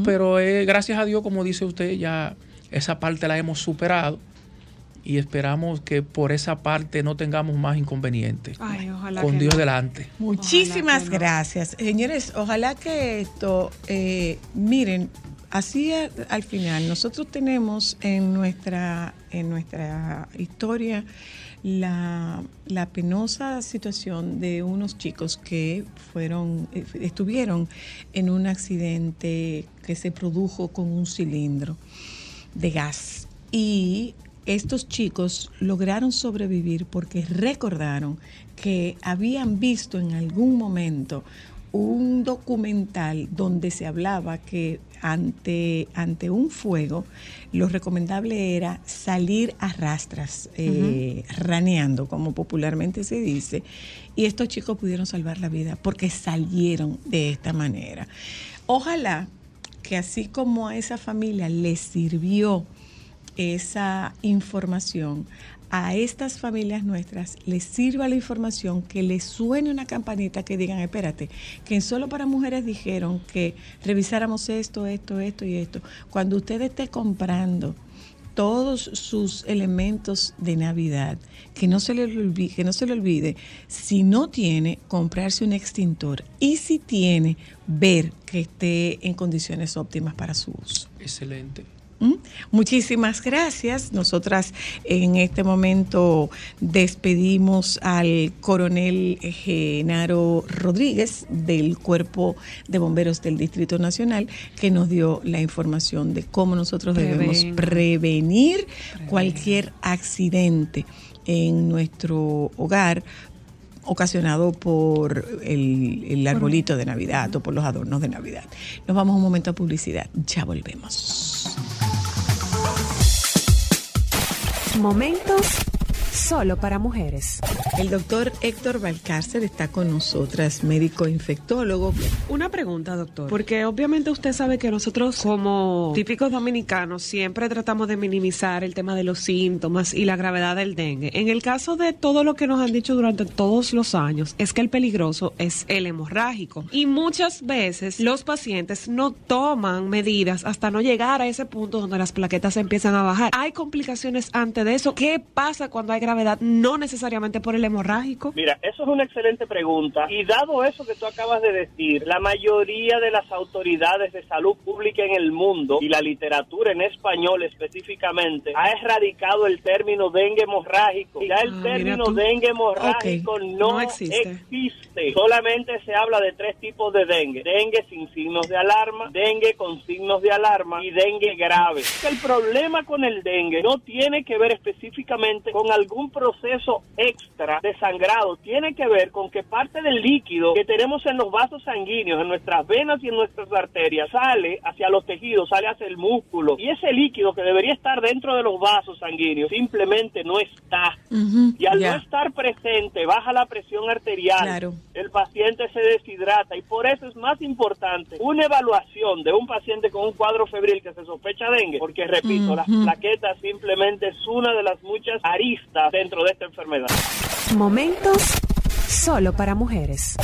Pero eh, gracias a Dios, como dice usted, ya esa parte la hemos superado y esperamos que por esa parte no tengamos más inconvenientes. Ay, ojalá con que Dios no. delante. Muchísimas no. gracias. Señores, ojalá que esto, eh, miren, así al final, nosotros tenemos en nuestra, en nuestra historia la, penosa situación de unos chicos que fueron, eh, estuvieron en un accidente que se produjo con un cilindro de gas. Y estos chicos lograron sobrevivir porque recordaron que habían visto en algún momento un documental donde se hablaba que ante, ante un fuego lo recomendable era salir a rastras, eh, raneando, como popularmente se dice, y estos chicos pudieron salvar la vida porque salieron de esta manera. Ojalá que así como a esa familia les sirvió esa información, a estas familias nuestras les sirva la información, que les suene una campanita que digan, espérate, que en solo para mujeres dijeron que revisáramos esto, esto, esto y esto. Cuando usted esté comprando todos sus elementos de Navidad, que no se le olvide, que no se le olvide, si no tiene, comprarse un extintor y si tiene, ver que esté en condiciones óptimas para su uso. Excelente. ¿Mm? Muchísimas gracias. Nosotras en este momento despedimos al coronel Genaro Rodríguez del Cuerpo de Bomberos del Distrito Nacional que nos dio la información de cómo nosotros debemos prevenir cualquier accidente en nuestro hogar ocasionado por el, el arbolito de Navidad o por los adornos de Navidad. Nos vamos un momento a publicidad. Ya volvemos. Momentos solo para mujeres. El doctor Héctor Valcárcel está con nosotras, médico infectólogo. Una pregunta, doctor. Porque obviamente usted sabe que nosotros, como típicos dominicanos, siempre tratamos de minimizar el tema de los síntomas y la gravedad del dengue. En el caso de todo lo que nos han dicho durante todos los años, es que el peligroso es el hemorrágico. Y muchas veces los pacientes no toman medidas hasta no llegar a ese punto donde las plaquetas empiezan a bajar. ¿Hay complicaciones antes de eso? ¿Qué pasa cuando hay gravedad? No necesariamente por el hemorrágico. Mira, eso es una excelente pregunta. Y dado eso que tú acabas de decir, la mayoría de las autoridades de salud pública en el mundo y la literatura en español específicamente ha erradicado el término dengue hemorrágico. Ya el Ah, término dengue hemorrágico no, No existe. existe. Solamente se habla de tres tipos de dengue. Dengue sin signos de alarma, dengue con signos de alarma y dengue grave. El problema con el dengue no tiene que ver específicamente con algún proceso extra de sangrado. Tiene que ver con que parte del líquido que tenemos en los vasos sanguíneos, en nuestras venas y en nuestras arterias, sale hacia los tejidos, sale hacia el músculo. Y ese líquido que debería estar dentro de los vasos sanguíneos simplemente no está. Y al no estar presente, baja la presión arterial. Claro. El paciente se deshidrata y por eso es más importante una evaluación de un paciente con un cuadro febril que se sospecha dengue, porque repito, las plaquetas simplemente es una de las muchas aristas dentro de esta enfermedad. Momentos solo para mujeres.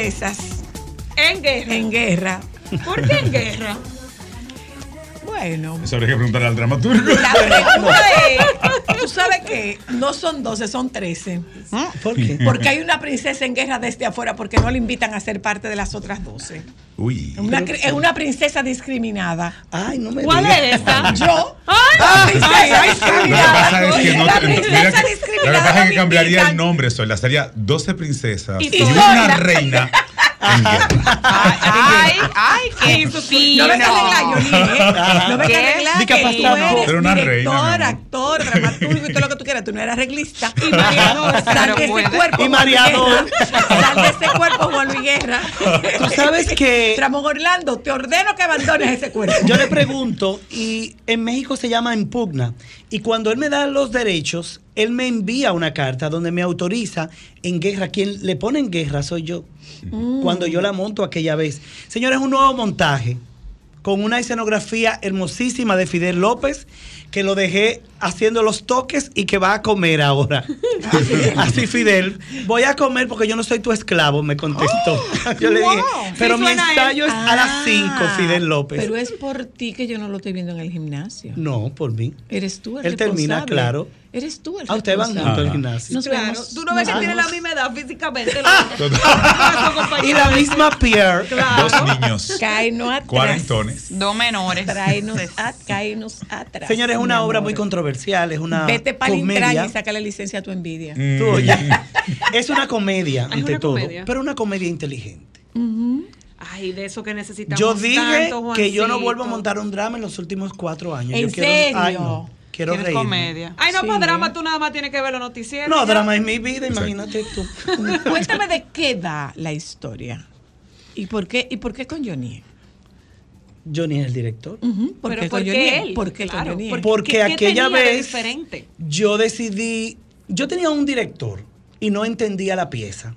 Princesas En guerra. en guerra. ¿Por qué en guerra? Bueno, Eso habría que preguntarle al dramaturgo. la pregunta es, no son 12, son 13. ¿Por qué? Porque hay una princesa en guerra desde afuera porque no le invitan a ser parte de las otras 12. Uy. Es una, es una princesa discriminada. Ay, no me ¿Cuál digas. es esa? Yo, ¡Ay! la princesa ay, Lo que discriminada. pasa es que no La mira princesa que- lo que discriminada pasa es no que cambiaría el nombre, Sola. Sería 12 princesas Y una reina. ¡Ay! ¡Ay! ¡Qué No fino! vengas a arreglar. No vengas a arreglar Di que que tú pasamos. eres Pero una director, amor. actor, dramaturgo y todo lo que tú quieras. Tú no eres arreglista. Y mareador, Sal de ese cuerpo, Y mareador. Sal de ese cuerpo, Juan Luis Guerra. Tú sabes que Ramón Orlando, te ordeno que abandones ese cuerpo. yo le pregunto y en México se llama impugna y cuando él me da los derechos, él me envía una carta donde me autoriza en guerra. Quien le pone en guerra soy yo. Cuando yo la monto aquella vez. Señores, un nuevo montaje con una escenografía hermosísima de Fidel López que lo dejé haciendo los toques y que va a comer ahora. Así Fidel, voy a comer porque yo no soy tu esclavo, me contestó. yo le dije. Pero Sí mi ensayo es a las 5, Ah, Fidel López. Pero es por ti que yo no lo estoy viendo en el gimnasio. No, por mí. Eres tú el Él termina, claro. Eres tú el A usted van juntos al gimnasio. Nos Claro, vemos- tú no ves que tiene la misma edad físicamente. Y la misma Pierre. Dos niños. Cáenos atrás. Cuarentones. Dos menores. Tráenos, a, cáenos atrás. Señores, es una obra muy controversial, es una Vete para el comedia. y sácale licencia a tu envidia. Mm. Tú, oye, es una comedia, ante una todo, comedia. pero una comedia inteligente. Ay, de eso que necesitamos. Yo dije tanto, que yo no vuelvo a montar un drama en los últimos cuatro años. ¿En Yo quiero, ay, no, quiero reír. comedia. Ay, no, Sí. para drama tú nada más tienes que ver los noticieros. No, ya. drama es mi vida, imagínate tú. Cuéntame de qué da la historia. ¿Y por qué, y por qué con Johnny? Johnny es el director. Ujú, ¿Por Pero qué ¿por con qué él? ¿Por qué Claro, con Johnny? porque- Porque ¿Qué- qué aquella vez diferente? yo decidí, yo tenía un director y no entendía la pieza.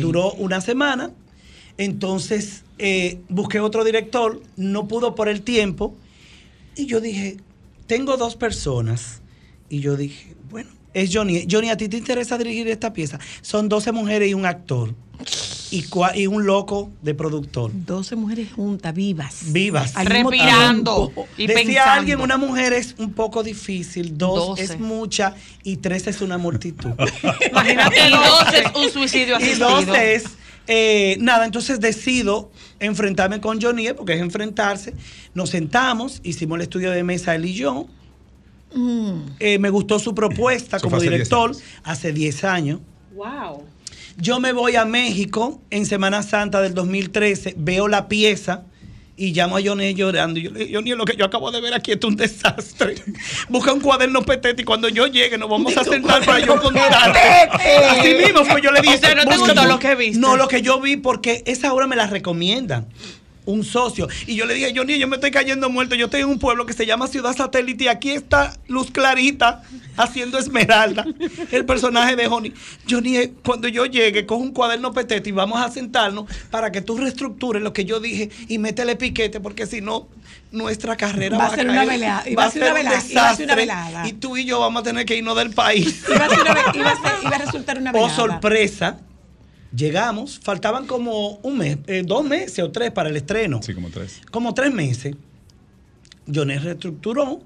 Duró una semana, entonces eh, busqué otro director, no pudo por el tiempo y yo dije, tengo dos personas y yo dije, bueno, es Johnny. Johnny, ¿a ti te interesa dirigir esta pieza? Son 12 mujeres y un actor. y, cua- y un loco de productor. 12 mujeres juntas, vivas. Vivas. Respirando. Y Decía pensando. alguien, una mujer es un poco difícil, dos es mucha y tres es una multitud. Imagínate, y dos es un suicidio y asistido. dos es, eh, nada, entonces decido enfrentarme con Johnny, porque es enfrentarse. Nos sentamos, hicimos el estudio de mesa él y yo. Eh, me gustó su propuesta Eso como fue hace 10 director hace 10 años. Wow. Yo me voy a México en Semana Santa del 2013, veo la pieza y llamo a Johnny llorando. Y yo le digo, Johnny, lo que yo acabo de ver aquí es un desastre. Busca un cuaderno petete y cuando yo llegue nos vamos a sentar para yo contarte. Así mismo fue, yo le dije. O sea, ¿no te "Busca gustó lo que viste? No, lo que yo vi porque esa obra me la recomiendan. Un socio. Y yo le dije, Johnny, yo me estoy cayendo muerto. Yo estoy en un pueblo que se llama Ciudad Satélite y aquí está Luz Clarita haciendo Esmeralda, el personaje de Johnny. Johnny, eh, cuando yo llegue, coge un cuaderno petete y vamos a sentarnos para que tú reestructures lo que yo dije y métele piquete, porque si no, nuestra carrera Va a ser una velada, va a ser una un velada, y tú y yo vamos a tener que irnos del país. Iba a, ser una ve- iba a ser- iba a resultar una Oh, velada. sorpresa. Llegamos, faltaban como un mes, eh, dos meses o tres para el estreno. Sí, como tres. Como tres meses. Jones reestructuró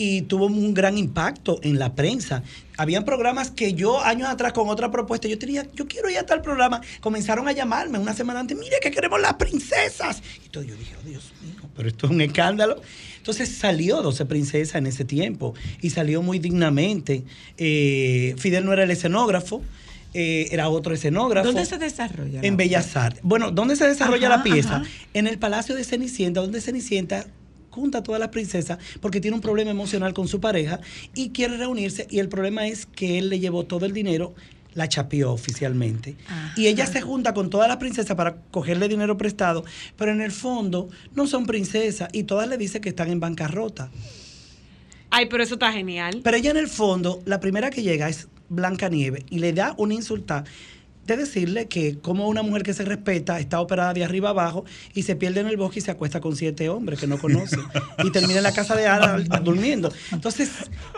y tuvo un gran impacto en la prensa. Habían programas que yo años atrás con otra propuesta, yo tenía, yo quiero ir a tal programa, comenzaron a llamarme una semana antes, mire que queremos las princesas. Y todo yo dije, oh Dios mío, pero esto es un escándalo. Entonces salió 12 princesas en ese tiempo y salió muy dignamente. Eh, Fidel no era el escenógrafo, eh, era otro escenógrafo. ¿Dónde se desarrolla? En la Bellas Artes. Bueno, ¿dónde se desarrolla Ajá, la pieza? ajá. En el Palacio de Cenicienta, donde Cenicienta junta a todas las princesas porque tiene un problema emocional con su pareja y quiere reunirse y el problema es que él le llevó todo el dinero, la chapió oficialmente. Y ella se junta con todas las princesas para cogerle dinero prestado, pero en el fondo no son princesas y todas le dicen que están en bancarrota. Ay, pero eso está genial. Pero ella en el fondo, la primera que llega es Blanca Nieve y le da una insulta de decirle que como una mujer que se respeta está operada de arriba abajo y se pierde en el bosque y se acuesta con siete hombres que no conoce y termina en la casa de Ana durmiendo. Entonces,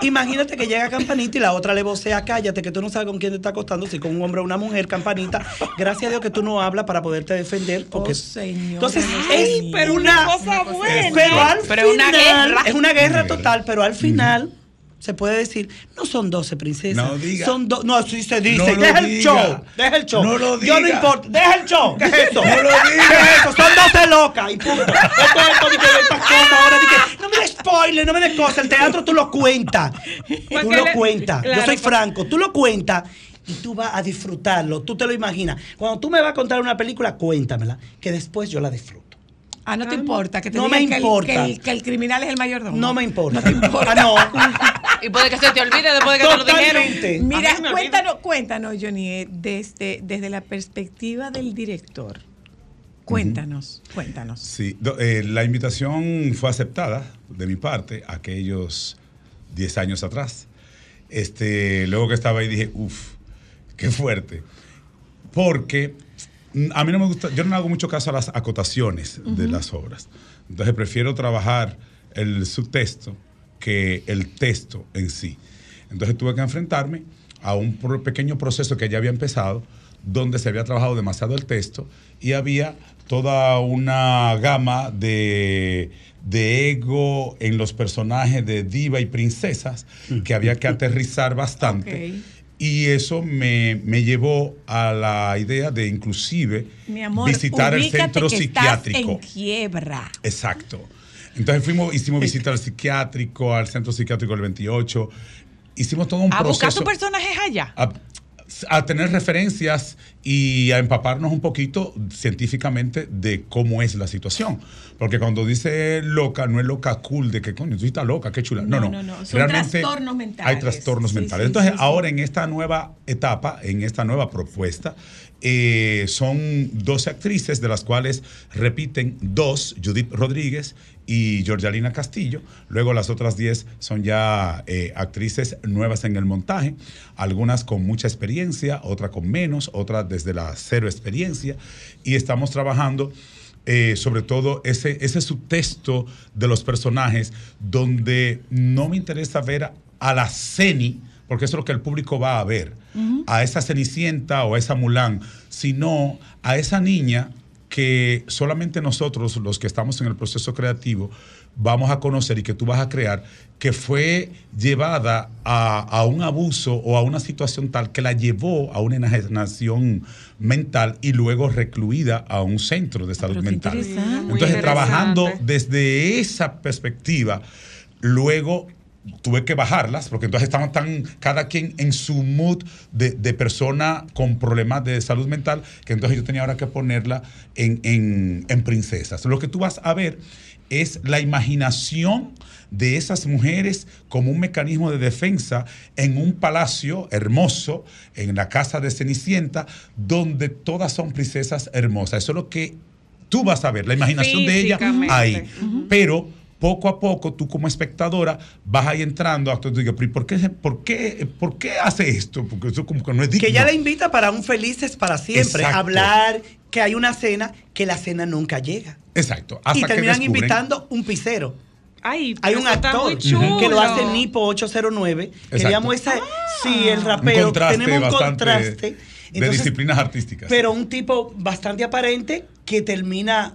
imagínate que llega Campanita y la otra le vocea, cállate que tú no sabes con quién te está acostando, si con un hombre o una mujer, Campanita. Gracias a Dios que tú no hablas para poderte defender. Porque... Oh, señor Entonces, es pero una cosa buena. pero al Pero es una final, guerra. es una guerra total, pero al final se puede decir, no son 12 princesas. No diga. Son do- no, así se dice. No deja el diga. show. Deja el show. No lo Yo no diga. importa. Deja el show. ¿Qué es eso? No lo diga. ¿Qué es eso? Son 12 locas. Y punto. Esto es estas cosas ahora. dije, no me des spoiler, no me des cosas. El teatro tú lo cuentas. Tú lo cuentas. Yo soy franco. Tú lo cuentas. Y tú vas a disfrutarlo, tú te lo imaginas. Cuando tú me vas a contar una película, cuéntamela, que después yo la disfruto. Ah, no te importa. Que te No me que el- importa. Que el, que el criminal es el mayordomo. No me importa. No te importa. Ah, no. Y puede que se te olvide después de que te lo dijeron. Totalmente. Mira, cuéntanos, cuéntanos, Johnny, eh, desde, desde la perspectiva del director. Cuéntanos, cuéntanos. Sí, do- eh, la invitación fue aceptada de mi parte aquellos 10 años atrás. Este, luego que estaba ahí dije, uff, qué fuerte. Porque a mí no me gusta, yo no hago mucho caso a las acotaciones de las obras. Entonces prefiero trabajar el subtexto que el texto en sí. Entonces tuve que enfrentarme a un pequeño proceso que ya había empezado, donde se había trabajado demasiado el texto y había toda una gama de, de ego en los personajes de diva y princesas que había que aterrizar bastante. Ok. Y eso me, me llevó a la idea de inclusive Mi amor, visitar el centro que psiquiátrico. Estás en quiebra. Exacto. Entonces fuimos, hicimos visita al psiquiátrico, al centro psiquiátrico del 28. Hicimos todo un A buscar proceso tus personajes allá. a, a tener referencias y a empaparnos un poquito científicamente de cómo es la situación. Porque cuando dice loca, no es loca cool, de que coño, tú estás loca, qué chula. No, No, no. no. Son trastornos mentales. Hay trastornos Sí, mentales. sí, Entonces, sí. ahora en esta nueva etapa, en esta nueva propuesta, eh, son 12 actrices, de las cuales repiten dos, Judith Rodríguez y Georgialina Castillo. Luego las otras 10 son ya eh, actrices nuevas en el montaje, algunas con mucha experiencia, otras con menos, otras desde la cero experiencia. Y estamos trabajando eh, sobre todo ese, ese subtexto de los personajes donde no me interesa ver a, a la Ceni, porque eso es lo que el público va a ver, a esa Cenicienta o a esa Mulan, sino a esa niña que solamente nosotros, los que estamos en el proceso creativo, vamos a conocer y que tú vas a crear, que fue llevada a, a un abuso o a una situación tal que la llevó a una enajenación mental y luego recluida a un centro de salud mental. Entonces, trabajando desde esa perspectiva, luego tuve que bajarlas, porque entonces estaban tan, cada quien en su mood de, de persona con problemas de salud mental, que entonces yo tenía ahora que ponerla en, en- en princesas. Lo que tú vas a ver es la imaginación de esas mujeres como un mecanismo de defensa en un palacio hermoso, en la casa de Cenicienta, donde todas son princesas hermosas. Eso es lo que tú vas a ver, la imaginación de ella ahí. Pero poco a poco tú como espectadora vas ahí entrando a tú digas, "Pero ¿y por qué, por, qué, ¿por qué hace esto? Porque eso como que no es digno. Que ella la invita para un felices para siempre. Exacto. Hablar que hay una cena, que la cena nunca llega. Exacto. y Hasta que terminan descubren- invitando un pisero. Ay, Hay un actor que lo hace Nipo 809. Queríamos ese, sí, el rapero. contraste tenemos un bastante contraste. de Entonces, disciplinas artísticas. pero un tipo bastante aparente que termina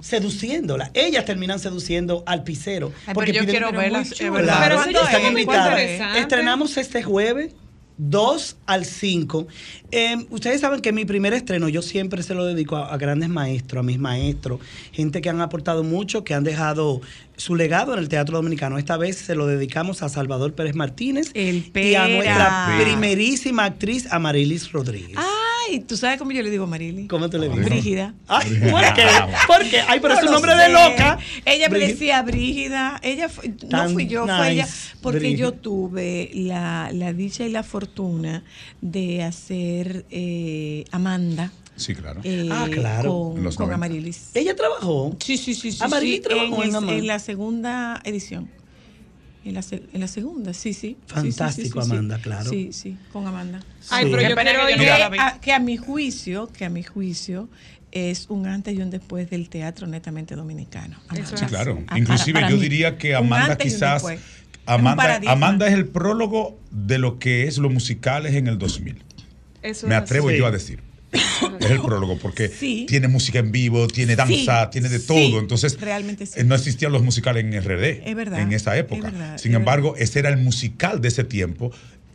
seduciéndola. Ellas terminan seduciendo al pisero. Ay, pero yo quiero verlas, es. Claro, Pero están es invitadas. Estrenamos este jueves. 2 al 5. Eh, ustedes saben que mi primer estreno yo siempre se lo dedico a, a grandes maestros, a mis maestros, gente que han aportado mucho, que han dejado su legado en el teatro dominicano. Esta vez se lo dedicamos a Salvador Pérez Martínez El y a nuestra primerísima actriz Amarilis Rodríguez. Ay, ¿tú sabes cómo yo le digo a Marily? ¿Cómo te le digo? Brígida. Ay, ¿por qué? ¿Por qué? Ay, pero No es un nombre de loca. Ella me decía Brígida. Ella fue- no fui yo, fue ella. nice, Porque Brígida. yo tuve la, la dicha y la fortuna de hacer eh, Amanda. Sí, claro. eh, Ah, claro. Con, los con 90. Amarilis. Ella trabajó. Sí, sí, sí, sí. Amarilis sí, trabajó en la segunda edición. En la, en la segunda, sí, sí. Sí, sí, sí, Fantástico, sí. Amanda, claro. Sí, sí, con Amanda. Ay, Sí. pero yo que nunca que, a, que a mi juicio, que a mi juicio es un antes y un después del teatro netamente dominicano. Amanda. Sí, claro. Ah, Inclusive para- para yo mí, diría que Amanda quizás... Es Amanda. Amanda es el prólogo de lo que es los musicales en el 2000. Eso Me es atrevo yo a decir. Es el prólogo, porque Sí. tiene música en vivo, tiene danza, Sí, tiene de sí, todo. Entonces, realmente sí. eh, no existían los musicales en RD Es verdad, en esa es época. verdad, Sin es embargo, ese era el musical de ese tiempo.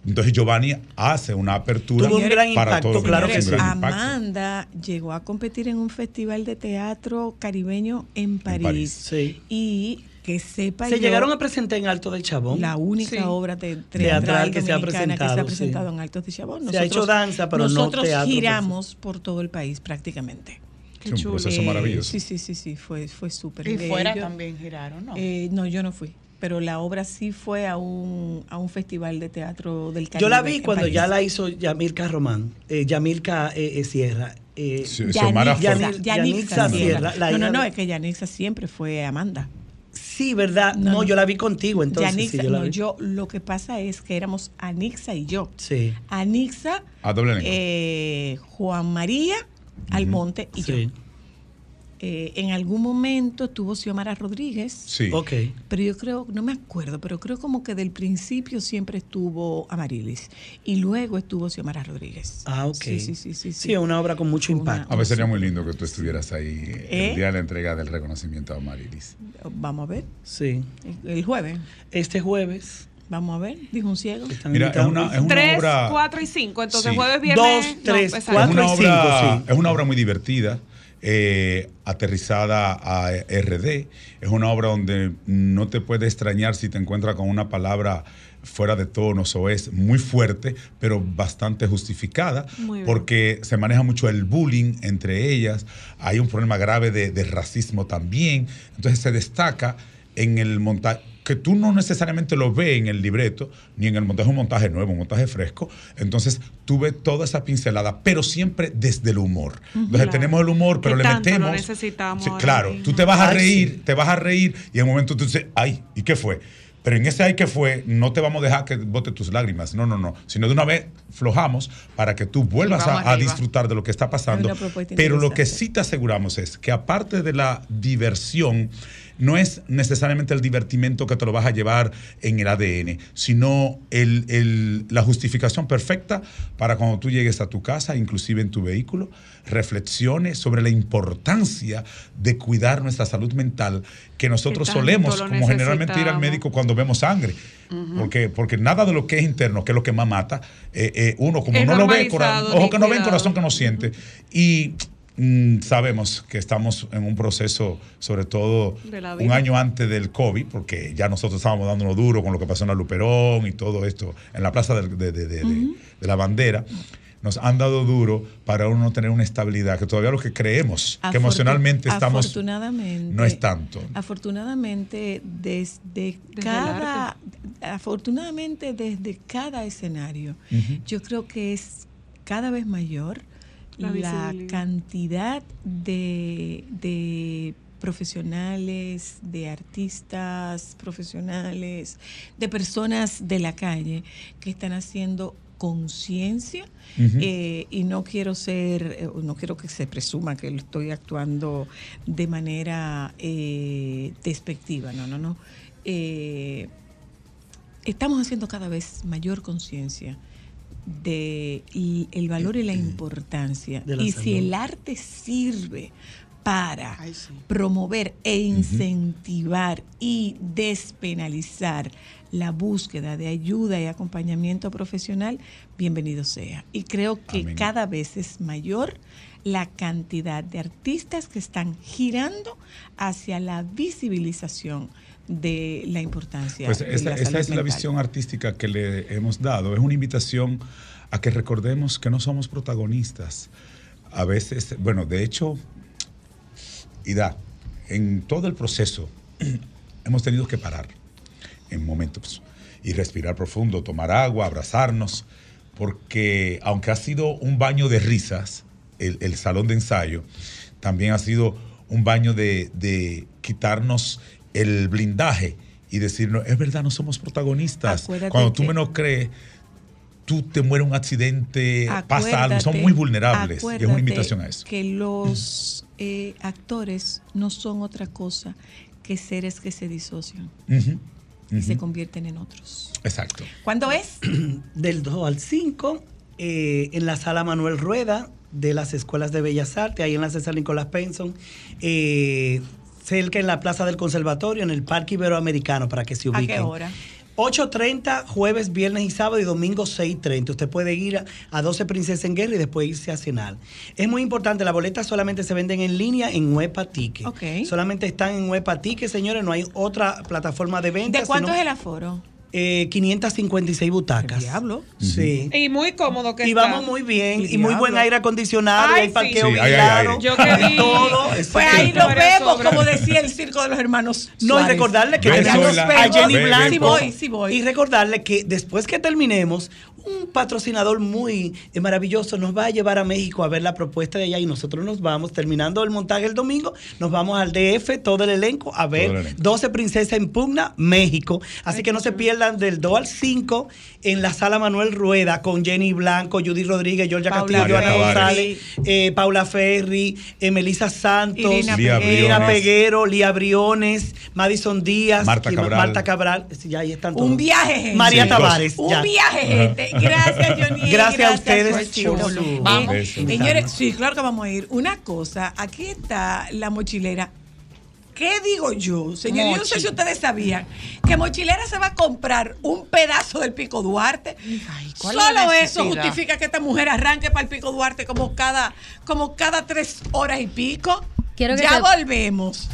Entonces, Giovanni hace una apertura Tuvo un gran para impacto, todos. claro que sí. Amanda llegó a competir en un festival de teatro caribeño en París. París. Sí. Y que sepa Se yo, llegaron a presentar en Alto del Chabón. la única Sí. obra te- Teatral teatral que se ha que se presentado, ha presentado sí. en Altos de Chabón. Se ha hecho danza, pero no nosotros teatro, pues, giramos por todo el país prácticamente. Sí, un proceso Eh, maravilloso. Sí, sí, sí, sí, fue, fue súper. Y Eh, fuera también giraron, ¿no? eh, no, yo no fui. Pero la obra sí fue a un, a un festival de teatro del Caribe. Yo la vi cuando París. ya la hizo Yamilka Román, eh, Yamilca eh, eh, Sierra. eh, Sí, Yanixa, Yanixa Yanixa Sierra. No, no, no, es que Yanixa siempre fue Amanda. Sí, ¿verdad? No, No, no. yo la vi contigo, entonces. Sí, yo la no, vi. yo, lo que pasa es que éramos Anixa y yo. Sí. Anixa, A doble eh, Juan María Almonte y Sí. yo. Eh, en algún momento estuvo Xiomara Rodríguez. sí. Ok. Pero yo creo, no me acuerdo, pero creo como que del principio siempre estuvo Amarilis y luego estuvo Xiomara Rodríguez. Ah, ok. Sí, sí, sí, sí. Sí, una obra con mucho Una- impacto. A ver, sería muy lindo que tú estuvieras ahí ¿Eh? el día de la entrega del reconocimiento a Marilis. Vamos a ver, Sí. el, el jueves, Este jueves. vamos a ver, dijo un ciego. Mira, es una, es una Tres, obra... cuatro y cinco. Entonces, Sí. jueves, viernes. Dos, tres. Es cuatro una, y obra, cinco, sí. es una obra muy divertida, eh, aterrizada a RD. Es una obra donde no te puede extrañar si te encuentras con una palabra fuera de tonos o es muy fuerte, pero bastante justificada, porque se maneja mucho el bullying entre ellas. Hay un problema grave de, de racismo también. Entonces se destaca en el montaje que tú no necesariamente lo ves en el libreto, ni en el montaje, es un montaje nuevo, un montaje fresco. Entonces, tú ves toda esa pincelada, pero siempre desde el humor. Entonces, Claro. tenemos el humor, pero le tanto lo metemos. necesitamos Sí, claro, tú te vas a Ay, reír, sí. te vas a reír, y en un momento tú dices, ay, ¿y qué fue? Pero en ese ay que fue, no te vamos a dejar que bote tus lágrimas. No, no, no. Sino de una vez flojamos para que tú vuelvas a, a disfrutar de lo que está pasando. Pero lo que sí te aseguramos es que aparte de la diversión, no es necesariamente el divertimento que te lo vas a llevar en el ADN, sino el- el- la justificación perfecta para cuando tú llegues a tu casa, inclusive en tu vehículo, reflexiones sobre la importancia de cuidar nuestra salud mental, que nosotros solemos, como generalmente ir al médico cuando vemos sangre. porque, porque nada de lo que es interno, que es lo que más mata, eh, eh, uno como Es no lo ve, cora- normalizado, ojo que no ve, corazón que no siente. Y mm, sabemos que estamos en un proceso, sobre todo un año antes del COVID, porque ya nosotros estábamos dándonos duro con lo que pasó en la Luperón y todo esto, en la Plaza de, de- de- de- de la Bandera. Nos han dado duro para uno no tener una estabilidad, que todavía lo que creemos, que emocionalmente estamos, afortunadamente, no es tanto. Afortunadamente, desde, cada, afortunadamente desde cada escenario, yo creo que es cada vez mayor La cantidad de, de profesionales, de artistas profesionales, de personas de la calle que están haciendo conciencia eh, y no quiero ser, eh, no quiero que se presuma que lo estoy actuando de manera eh, despectiva, no, no, no. Eh, estamos haciendo cada vez mayor conciencia de y el valor y la importancia De la y salud. si el arte sirve para Ay, sí. promover e incentivar y despenalizar la búsqueda de ayuda y acompañamiento profesional, bienvenido sea. Y creo que Amén. cada vez es mayor la cantidad de artistas que están girando hacia la visibilización de la importancia. Pues de esa, la esa es la visión artística que le hemos dado. Es una invitación a que recordemos que no somos protagonistas. A veces, bueno, de hecho, y da, en todo el proceso hemos tenido que parar en momentos y respirar profundo, tomar agua, abrazarnos, porque aunque ha sido un baño de risas, el, el salón de ensayo, también ha sido un baño de, de quitarnos el blindaje y decirnos, es verdad, no somos protagonistas. Acuérdate Cuando tú que- menos crees, tú te muere un accidente, pasa algo, son muy vulnerables. Y es una invitación a eso. Que los eh, actores no son otra cosa que seres que se disocian y se convierten en otros. Exacto. ¿Cuándo es? del 2 al 5 eh, en la sala Manuel Rueda de las Escuelas de Bellas Artes, ahí en la César Nicolás Penson, eh, cerca en la Plaza del Conservatorio, en el Parque Iberoamericano, para que se ¿A ubiquen. qué hora? 8.30, jueves, viernes y sábado y domingo 6.30. Usted puede ir a, a 12 Princesas en Guerra y después irse a cenar. Es muy importante, las boletas solamente se venden en línea en Huepa Ticket. Ok. Solamente están en Huepa Ticket, señores, no hay otra plataforma de venta. ¿De cuánto sino, es el aforo? Eh, 556 butacas. Diablo. Sí. Y muy cómodo que Y está. vamos muy bien, El y muy buen aire acondicionado, y Ay, hay sí. parqueo Sí, hay- hay. Yo que hay vi. todo. Pues ahí nos vemos, como decía el circo de los hermanos. No, y recordarle que tenemos a Jenny ve- ve- Blanco. Sí voy, sí voy. Y recordarle que después que terminemos, un patrocinador muy eh, maravilloso nos va a llevar a México a ver la propuesta de allá y nosotros nos vamos, terminando el montaje el domingo, nos vamos al DF, todo el elenco, a ver elenco. 12 Princesas en Pugna, México. Así que no se pierdan del 2 al 5 en la sala Manuel Rueda con Jenny Blanco, Judy Rodríguez, Georgia Paula Castillo, Ana. González, eh, Paula Ferri, eh, Melissa Santos, Irina Lía Briones. Peguero, Lía Briones, Madison Díaz, Marta Cabral. Marta Cabral, sí, ya ahí están todos. Un viaje, gente. María Sí, Tavares. Un ya. viaje, gente. Gracias, Johnny. Gracias a ustedes Eh, Vamos. señores, sí, claro que vamos a ir. Una cosa, aquí está la mochilera. ¿Qué digo yo? Señor, yo no sé si ustedes sabían que Mochilera se va a comprar un pedazo del Pico Duarte. Ay, ¿cuál es la Solo eso justifica que esta mujer arranque para el Pico Duarte como cada, como cada tres horas y pico. Quiero que ya se- volvemos.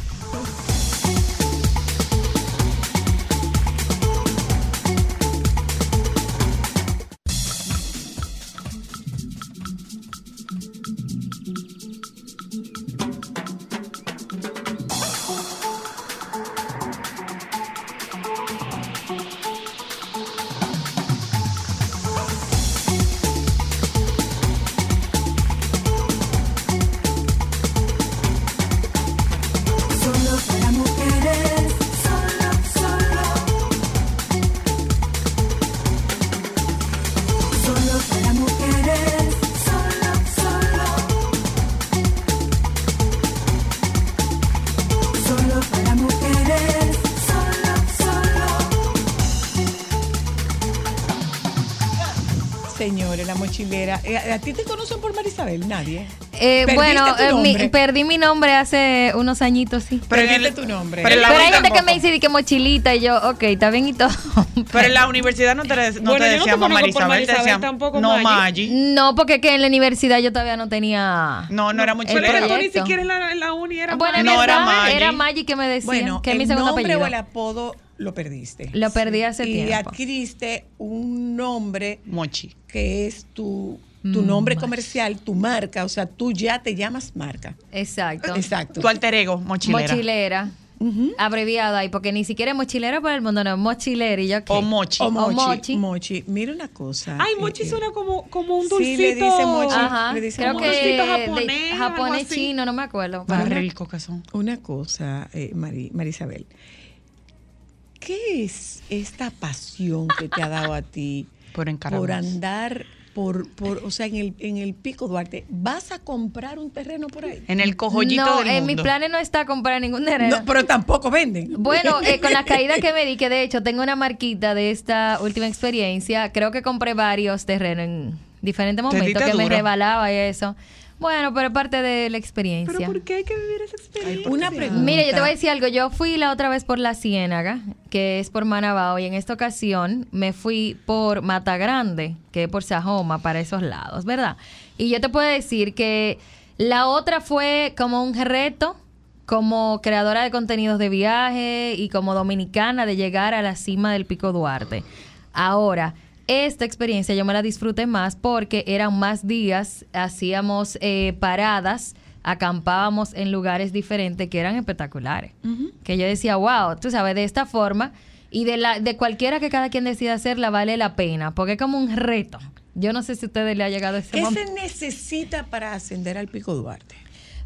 ¿A ti te conocen por Marisabel? Nadie. Eh, ¿Perdiste bueno, eh, mi- nombre? perdí mi nombre hace unos añitos, sí. Perdiste el- tu nombre. pero hay gente que me dice que mochilita y yo, ok, está bien y todo. Pero en la universidad no te, no Bueno, te no decíamos por Marisabel, te Marisabel, decían tampoco no Maggi. No, porque que en la universidad yo todavía no tenía. No, no era el mochilera. Pero tú ni siquiera en la, en la uni era Bueno, Maggi. en No, era Maggi. era Maggi que me decía, Bueno, que es mi el segundo nombre apellido. o el apodo lo perdiste. Lo perdí hace y tiempo. adquiriste un nombre Mochi. que es tu, tu Mm, nombre más. comercial, tu marca. O sea, tú ya te llamas marca. Exacto. Exacto. Tu alter ego, mochilera. Mochilera. Abreviado ahí, porque ni siquiera es mochilera para el mundo, no, mochilera y yo qué. O mochi. O mochi, mochi. mochi. Mira una cosa. Ay, eh, mochi eh, suena como, como un sí, dulcito. le dicen mochi. Ajá. Le dicen Creo mochi. que dulcito de- japonés, algo japonés así. chino, no me acuerdo. Rico que son. Una cosa, eh, Mari- Marisabel. ¿Qué es esta pasión que te ha dado a ti Por encargar. por andar por, por, o sea, en el, en el Pico Duarte? ¿Vas a comprar un terreno por ahí? En el cojollito no, del en mundo. mis planes no está comprar ningún terreno. No, pero tampoco venden. Bueno, eh, con la caída que me di, que de hecho tengo una marquita de esta última experiencia, creo que compré varios terrenos en diferentes Te momentos que me rebalaba y eso. Bueno, pero parte de la experiencia. Pero ¿por qué hay que vivir esa experiencia? Una pregunta. Mira, yo te voy a decir algo. Yo fui la otra vez por La Ciénaga, que es por Manabao, y en esta ocasión me fui por Mata Grande, que es por Sajoma, para esos lados, ¿verdad? Y yo te puedo decir que la otra fue como un reto, como creadora de contenidos de viaje y como dominicana de llegar a la cima del Pico Duarte. Ahora, esta experiencia yo me la disfruté más porque eran más días, hacíamos eh, paradas, acampábamos en lugares diferentes que eran espectaculares. Que yo decía, wow, tú sabes, de esta forma y de, la, de cualquiera que cada quien decida hacerla vale la pena, porque es como un reto. Yo no sé si a ustedes le ha llegado ese ¿Qué momento. se necesita para ascender al Pico Duarte?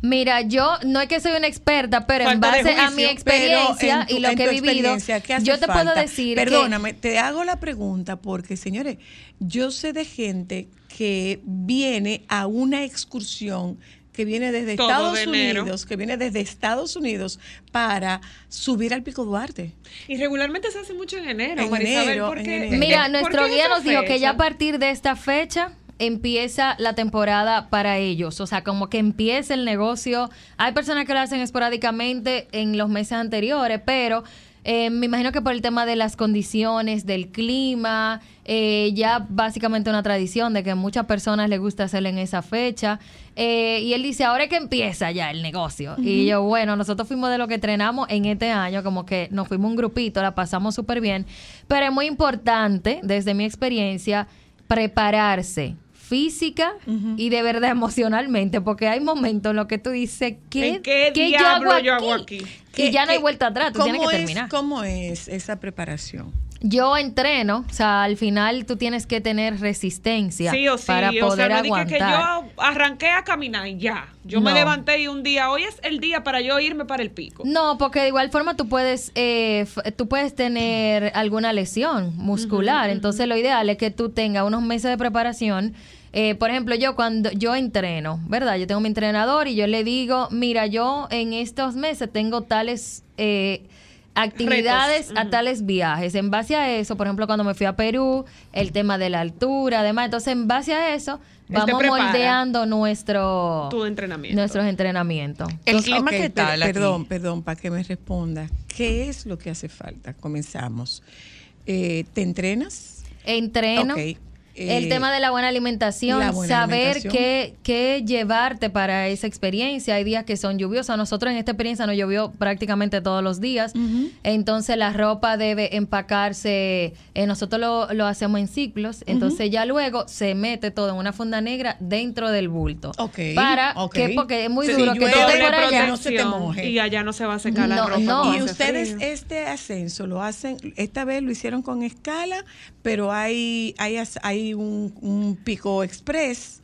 Mira, yo no es que soy una experta, pero en Falta base a mi experiencia tu- y lo que he vivido, experiencia, ¿qué hace yo te puedo decir que- Perdóname, te hago la pregunta porque, señores, yo sé de gente que viene a una excursión que viene desde Todo Estados de. Unidos, que viene desde Estados Unidos para subir al Pico Duarte. Y regularmente se hace mucho en enero, En Marisabel, enero, porque, en enero. Mira, ¿por nuestro guía nos dijo que ya a partir de esta fecha empieza la temporada para ellos, o sea, como que empieza el negocio. Hay personas que lo hacen esporádicamente en los meses anteriores, pero eh, me imagino que por el tema de las condiciones, del clima, eh, ya básicamente una tradición de que muchas personas les gusta hacerlo en esa fecha. Eh, y él dice, ahora es que empieza ya el negocio. Y yo, bueno, nosotros fuimos de lo que entrenamos en este año, como que nos fuimos un grupito, la pasamos súper bien. Pero es muy importante, desde mi experiencia, prepararse física y de verdad emocionalmente, porque hay momentos en los que tú dices, ¿qué, ¿En qué yo hago aquí? Y ya no hay ¿Qué- vuelta atrás, tú tienes que cómo es- terminar. ¿Cómo es esa preparación? Yo entreno, o sea, al final tú tienes que tener resistencia Sí o sí, para o sea, poder no aguantar. que yo arranqué a caminar y ya. Yo me levanté y un día, hoy es el día para yo irme para el pico. No, porque de igual forma tú puedes, eh, tú puedes tener alguna lesión muscular. Entonces lo ideal es que tú tengas unos meses de preparación. Eh, por ejemplo, yo cuando yo entreno, ¿verdad? Yo tengo mi entrenador y yo le digo, mira, yo en estos meses tengo tales eh, actividades Retos. a tales viajes. En base a eso, por ejemplo, cuando me fui a Perú, el tema de la altura, además, entonces en base a eso vamos moldeando nuestro Tu entrenamiento. nuestros entrenamientos. El Entonces, clima, ok, ¿qué per- tal aquí? Perdón, perdón, para que me responda. ¿Qué es lo que hace falta? Comenzamos. Eh, ¿Te entrenas? Entreno. El eh, tema de la buena alimentación, la buena saber alimentación. Qué, qué llevarte para esa experiencia. Hay días que son lluviosos. Nosotros en esta experiencia nos llovió prácticamente todos los días. Entonces la ropa debe empacarse. eh, nosotros lo, lo hacemos en ciclos. Entonces ya luego se mete todo en una funda negra dentro del bulto. Ok, Para ok. que, porque es muy Sí, duro que Doble por allá. no se te moje. Y allá no se va a secar la ropa. no. Y ustedes frío. este ascenso lo hacen, esta vez lo hicieron con escala, pero hay hay, as- hay un, un pico express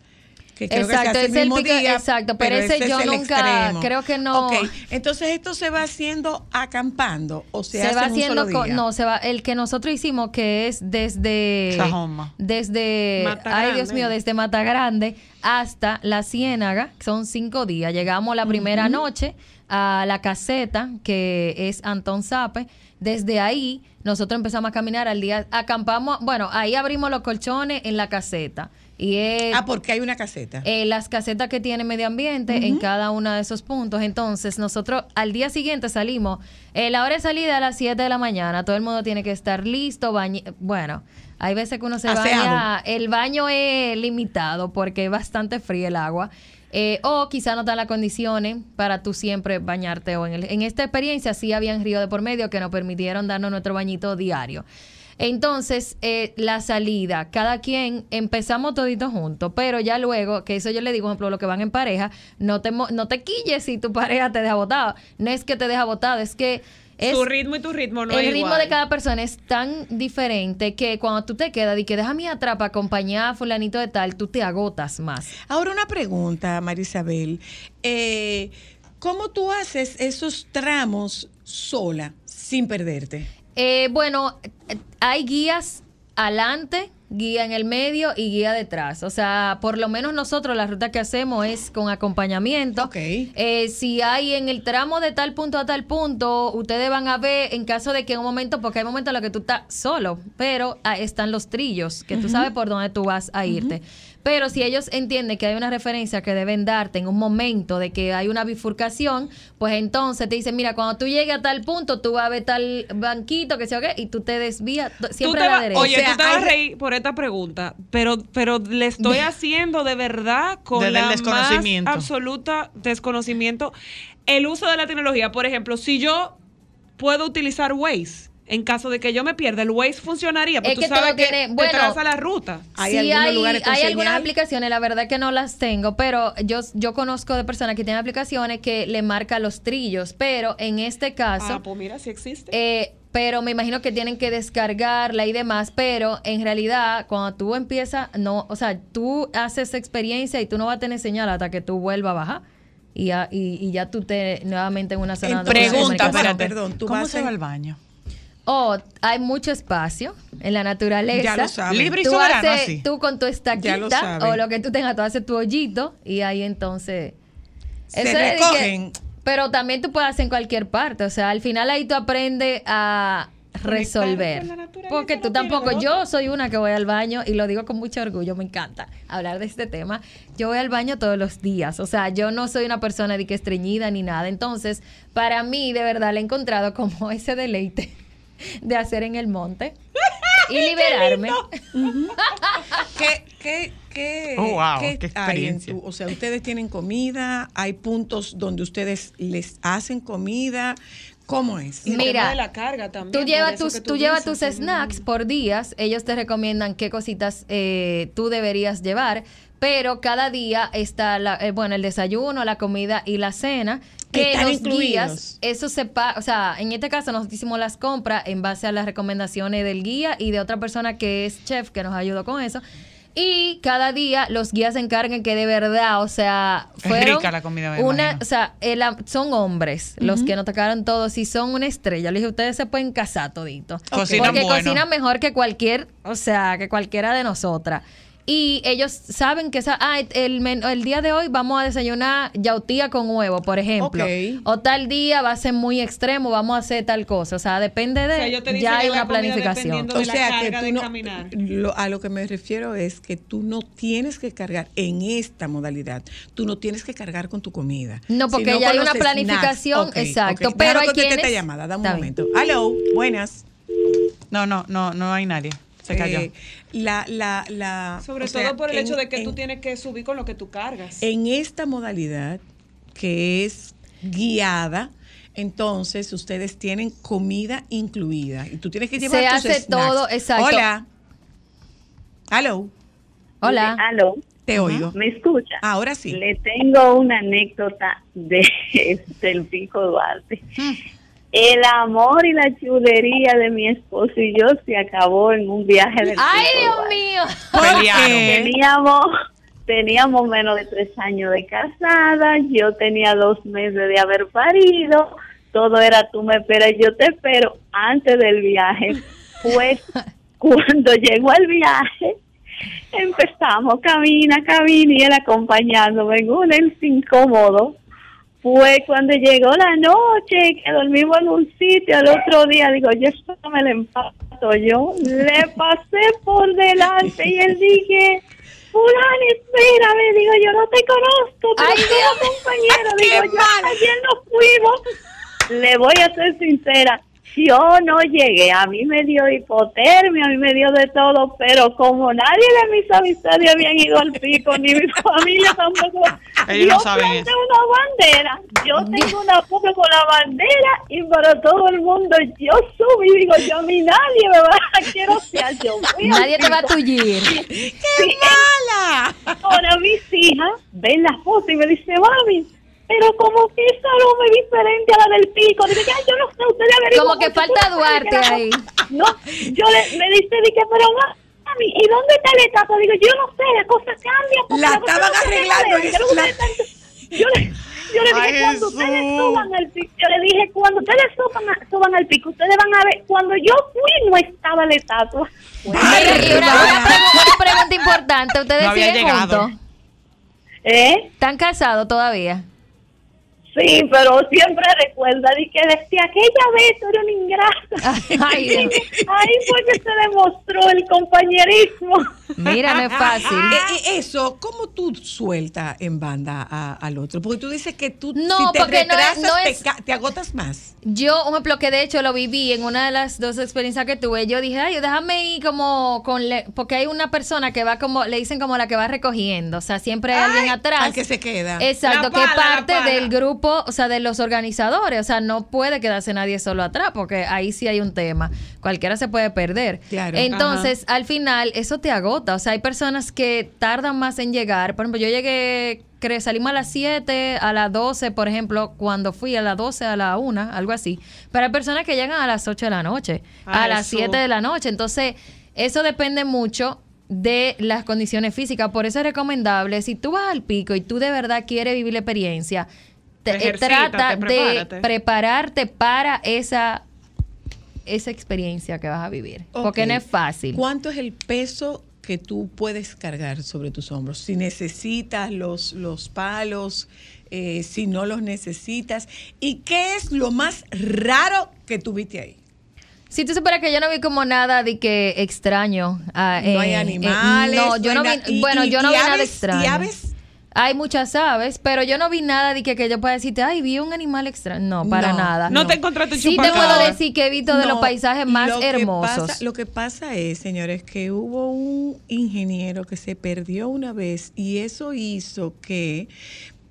que creo Exacto, que se hace es el el mismo pico- día. exacto, pero ese es yo nunca- extremo. creo que no. Ok, entonces esto se va haciendo acampando o se, se hace va en un haciendo solo co- día? no se va el que nosotros hicimos que es desde Sajoma. desde Mata ay Grande. Dios mío desde Mata Grande hasta la Ciénaga, que son cinco días. Llegamos la primera noche a la caseta, que es Antón Sape. Desde ahí, nosotros empezamos a caminar al día, acampamos, bueno, ahí abrimos los colchones en la caseta. Y es, Ah, porque hay una caseta. eh, las casetas que tiene medio ambiente en cada uno de esos puntos. Entonces, nosotros al día siguiente salimos. eh, la hora de salida a las 7 de la mañana. Todo el mundo tiene que estar listo. bañe- bueno, hay veces que uno se Aseado. baña. El baño es limitado porque es bastante frío el agua. Eh, o quizá no están las condiciones para tú siempre bañarte. O en, el- en esta experiencia sí habían río de por medio que nos permitieron darnos nuestro bañito diario. Entonces, eh, la salida, cada quien empezamos toditos juntos, pero ya luego, que eso yo le digo, por ejemplo, lo que van en pareja, no te, no te quilles si tu pareja te deja botado. No es que te deja botado, es que es Su ritmo y tu ritmo no el es ritmo igual. de cada persona es tan diferente que cuando tú te quedas y que déjame atrás para acompañar a fulanito de tal, tú te agotas más. Ahora una pregunta, Marisabel. Eh, ¿Cómo tú haces esos tramos sola, sin perderte? Eh, bueno, hay guías adelante, guía en el medio y guía detrás. O sea, por lo menos nosotros la ruta que hacemos es con acompañamiento. Ok. Eh, si hay en el tramo de tal punto a tal punto, ustedes van a ver en caso de que en un momento, porque hay momentos en los que tú estás solo, pero ah, están los trillos, que tú sabes por dónde tú vas a irte. Pero si ellos entienden que hay una referencia que deben darte en un momento de que hay una bifurcación, pues entonces te dicen, mira, cuando tú llegues a tal punto, tú vas a ver tal banquito, que sé yo qué, y tú te desvías siempre te a la derecha. Oye, O sea, tú te vas a reír por esta pregunta, pero, pero le estoy haciendo de verdad con Desde el la desconocimiento. más absoluta desconocimiento el uso de la tecnología. Por ejemplo, si yo puedo utilizar Waze en caso de que yo me pierda, el Waze funcionaría, porque Es tú que sabes todo que tiene- te bueno, traza la ruta. ¿Hay sí, algunos hay, lugares con hay algunas aplicaciones, la verdad que no las tengo, pero yo, yo conozco de personas que tienen aplicaciones que le marca los trillos, pero en este caso... Ah, pues mira, si existe. Eh, pero me imagino que tienen que descargarla y demás, pero en realidad cuando tú empiezas, no, o sea, tú haces experiencia y tú no vas a tener señal hasta que tú vuelvas a bajar y ya, y, y ya tú te nuevamente en una zona En de Pregunta, espérate. perdón, tú ¿Cómo vas se en- va al baño? Oh, hay mucho espacio en la naturaleza. Ya lo sabes. Libre y Tú, soberano, haces- así. tú con tu Ya lo estaquita o lo que tú tengas, tú haces tu hoyito y ahí entonces... Se Eso que- recogen. pero también tú puedes hacer en cualquier parte. O sea, al final ahí tú aprendes a resolver. Porque tú tampoco, yo soy una que voy al baño y lo digo con mucho orgullo, me encanta hablar de este tema. Yo voy al baño todos los días. O sea, yo no soy una persona de que estreñida ni nada. Entonces, para mí, de verdad, le he encontrado como ese deleite de hacer en el monte y liberarme. ¿Qué, qué, qué, Oh, wow, qué qué hay en experiencia. tu- o sea, ustedes tienen comida, hay puntos donde ustedes les hacen comida. ¿Cómo es? Y el Mira, tema de la carga también, Tú llevas tus, que tú tú llevas dices, tus ujú. snacks por días. Ellos te recomiendan qué cositas eh, tú deberías llevar. Pero cada día está, la, eh, bueno, el desayuno, la comida y la cena. Que Están los incluidos. días, eso se o sea, en este caso nosotros hicimos las compras en base a las recomendaciones del guía y de otra persona que es chef que nos ayudó con eso. Y cada día los guías se encargan que de verdad, o sea, Es fueron rica la comida, me una, imagino. o sea, el am- son hombres los que nos tocaron todos y son una estrella. Le dije, ustedes se pueden casar todito. Cocinan Porque bueno. cocinan mejor que cualquier, o sea, que cualquiera de nosotras. Y ellos saben que esa, ah, el, men- el día de hoy vamos a desayunar yautía con huevo, por ejemplo. Ok. O tal día va a ser muy extremo, vamos a hacer tal cosa. O sea, depende de, O sea, te ya hay una planificación. O sea que tú no, lo- a lo que me refiero es que tú no tienes que cargar en esta modalidad, tú no tienes que cargar con tu comida. No, porque ya hay una planificación, Ok, exacto, ok. pero Déjame hay quienes- llamada, dame un momento. Hello, buenas. No, no, no, no hay nadie. Se cayó. Eh, la, la, la, Sobre o todo sea, por el en- hecho de que tú en- tienes que subir con lo que tú cargas. En esta modalidad, que es guiada, entonces ustedes tienen comida incluida y tú tienes que llevar Se tus hace snacks. todo, exacto. Hola. Hello, Hola. Aló, te oigo. ¿me escucha? Ahora sí. Le tengo una anécdota de, del Pico Duarte. Hmm. El amor y la chulería de mi esposo y yo se acabó en un viaje del Ay, Dios mío. Teníamos, teníamos menos de tres años de casada, yo tenía dos meses de haber parido, todo era tú me esperas, yo te espero antes del viaje. Pues cuando llegó el viaje, Empezamos, camina, camina, y él acompañándome en un el incómodo. Fue cuando llegó la noche, que dormimos en un sitio, el otro día, digo, yo esto me lo empato yo. Le pasé por delante y él dije, fulano, espérame, digo, yo no te conozco, pero Ay, somos compañeros, digo, yo ayer nos fuimos. Le voy a ser sincera, yo no llegué, a mí me dio hipotermia, a mí me dio de todo, pero como nadie de mis amistades habían ido al pico, ni mi familia tampoco, Ellos no yo saben planté una bandera, yo tengo una foto con la bandera y para todo el mundo yo subí, digo, yo a mí nadie me va a quiero ser yo. Nadie te va a tullir. ¡Qué mala! Ahora mis hijas ven la foto y me dice, mami, pero como que esa aroma es diferente a la del pico. Digo, ya, yo no sé, ustedes averiguan. Como que falta Duarte ahí. No, yo le, me dice, dije, pero mami, ¿y dónde está la etapa? Digo, yo no sé, la cosa cambia. porque La estaban arreglando no la- Yo le, yo le dije, Ay, cuando ustedes suban al pico, yo le dije, cuando ustedes suban, a- suban al pico, ustedes van a ver, cuando yo fui no estaba la estatua. Y una, una pregu- una pregunta importante. ¿Ustedes No siguen juntos? ¿Eh? ¿Están casados todavía? Sí, pero siempre recuerda de que desde aquella vez tú eres un ingrato. Ay. Ahí fue que se demostró el compañerismo. Mira, no es fácil. Eh, eh, eso, ¿cómo tú sueltas en banda a- al otro? Porque tú dices que tú, No, si te porque no es- retrasas, no te es- ca- te agotas más. Yo, un ejemplo que de hecho lo viví en una de las dos experiencias que tuve, yo dije, ay, déjame ir como con, le-", porque hay una persona que va como, le dicen como la que va recogiendo, o sea, siempre hay alguien atrás. Al que se queda. Exacto, que pala, la parte del grupo, o sea, de los organizadores, o sea, no puede quedarse nadie solo atrás, porque ahí sí hay un tema, cualquiera se puede perder. Claro. Entonces, al final, eso te agota, o sea, hay personas que tardan más en llegar, por ejemplo, yo llegué, salimos a las 7, a las 12, por ejemplo, cuando fui a las 12, a la 1, algo así, pero hay personas que llegan a las 8 de la noche, a las Jesús. 7 de la noche, entonces, eso depende mucho de las condiciones físicas. Por eso es recomendable, si tú vas al pico y tú de verdad quieres vivir la experiencia, te- eh, trata de prepararte para esa, esa experiencia que vas a vivir. Porque no es fácil. ¿Cuánto es el peso que tú puedes cargar sobre tus hombros? Si necesitas los, los palos, eh, si no los necesitas. ¿Y qué es lo más raro que tuviste ahí? Si tú supieras que yo no vi como nada de que extraño. ah, No hay en- en- animales, no, yo no vi. y- bueno, y- yo no vi nada extraño. y aves? Hay muchas aves, pero yo no vi nada de que, que yo pueda decirte, ay, vi un animal extraño. No, para No, nada. No te encontraste un Sí te puedo decir que he visto de los paisajes más lo hermosos. pasa- lo que pasa es, señores, que hubo un ingeniero que se perdió una vez y eso hizo que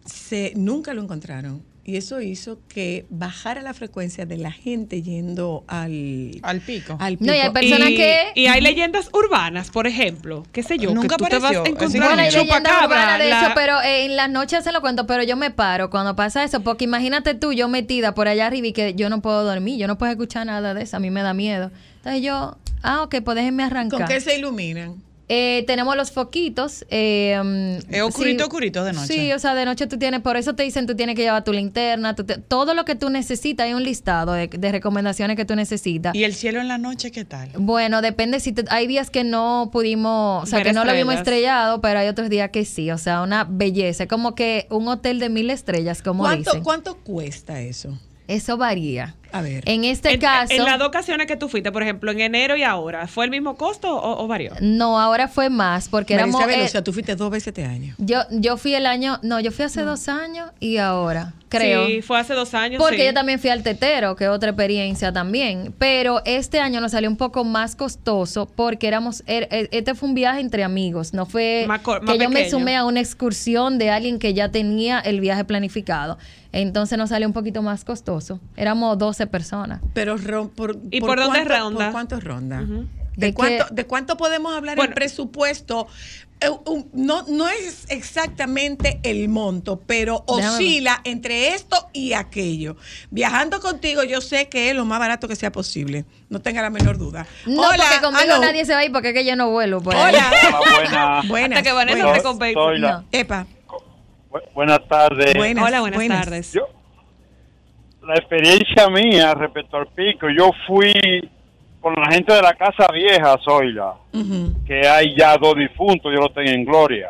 se nunca lo encontraron. Y eso hizo que bajara la frecuencia de la gente yendo al, Al pico. al No, y hay pico. personas y, que- y hay leyendas urbanas, por ejemplo, qué sé yo, Nunca que tú te vas a apareció encontrar Bueno, hay chupacabra. de la- eso, pero eh, en las noches se lo cuento, pero yo me paro cuando pasa eso, porque imagínate tú, yo metida por allá arriba y que yo no puedo dormir, yo no puedo escuchar nada de eso, a mí me da miedo. Entonces yo, ah, ok, pues déjenme arrancar. ¿Con qué se iluminan? Eh, tenemos los foquitos. Eh, Es oscurito, sí. oscurito de noche. Sí, o sea, de noche tú tienes, por eso te dicen tú tienes que llevar tu linterna, tú te- todo lo que tú necesitas, hay un listado de, de recomendaciones que tú necesitas. ¿Y el cielo en la noche qué tal? Bueno, depende si te- hay días que no pudimos, o sea, Ver que no lo vimos estrellado, pero hay otros días que sí, o sea, una belleza, es como que un hotel de mil estrellas, como ¿Cuánto, dicen. ¿Cuánto cuesta eso? Eso varía. A ver. En este en, caso, en las dos ocasiones que tú fuiste, por ejemplo, en enero y ahora, ¿fue el mismo costo o, o varió? no, ahora fue más, porque éramos... Eh, o sea, tú fuiste dos veces este año. yo, yo fui el año, no, yo fui hace dos años y ahora, creo. Sí, fue hace dos años. Porque sí. yo también fui al tetero, que es otra experiencia también. Pero este año nos salió un poco más costoso porque éramos, er- er- este fue un viaje entre amigos, no fue Más que más yo me sumé a una excursión de alguien que ya tenía el viaje planificado. Entonces nos salió un poquito más costoso. Éramos 12 personas. Pero por, ¿Y por dónde cuánto, ronda? ¿Por cuánto ronda? Ujú. ¿De, ¿De cuánto? ¿De cuánto podemos hablar Bueno. en presupuesto? Eh, un- no, no es exactamente el monto, pero Déjame oscila entre esto y aquello. Viajando contigo, yo sé que es lo más barato que sea posible. No tenga la menor duda. No, Hola, porque conmigo aló. nadie se va a ir porque es que yo no vuelo. por ahí. Hola. buenas, Buenas. Hasta que Vanessa buenas. te No. Epa. bu- buenas tardes. Buenas, Hola, buenas, buenas. tardes. Yo, la experiencia mía respecto al pico, yo fui con la gente de la casa vieja, Zoila, que hay ya dos difuntos, yo lo tengo en gloria.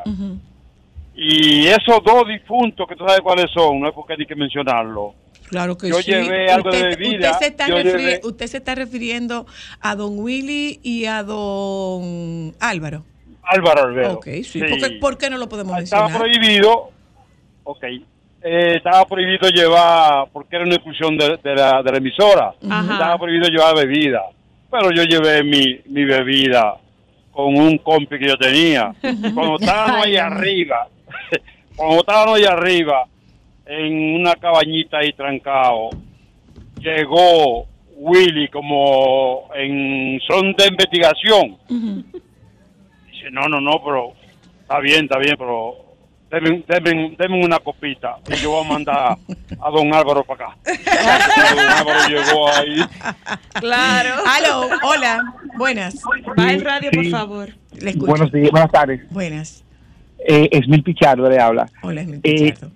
Y esos dos difuntos, que tú sabes cuáles son, no es porque hay que mencionarlo. Claro que Yo sí. llevé algo de usted, bebida, usted se está llevé- usted se está refiriendo a don Willy y a don Álvaro. Álvaro Albedo. Ok, sí. ¿Por, qué, por qué no lo podemos Estaba mencionar? prohibido, ok, eh, estaba prohibido llevar, porque era una exclusión de, de la, de la emisora, Ajá. estaba prohibido llevar bebida, pero yo llevé mi, mi bebida con un compi que yo tenía. Cuando estábamos ahí arriba, cuando estábamos ahí arriba, en una cabañita ahí trancado, llegó Willy como en son de investigación. Dice, no, no, no, pero está bien, está bien, pero denme, denme- denme una copita y yo voy a mandar a don Álvaro para acá. don Álvaro llegó ahí. Claro. Aló, hola, buenas. Va el radio, por Sí. favor. Le escucho. Buenos días, buenas tardes. Buenas. Eh, Esmil Pichardo le habla. Hola, Esmil Eh, Pichardo.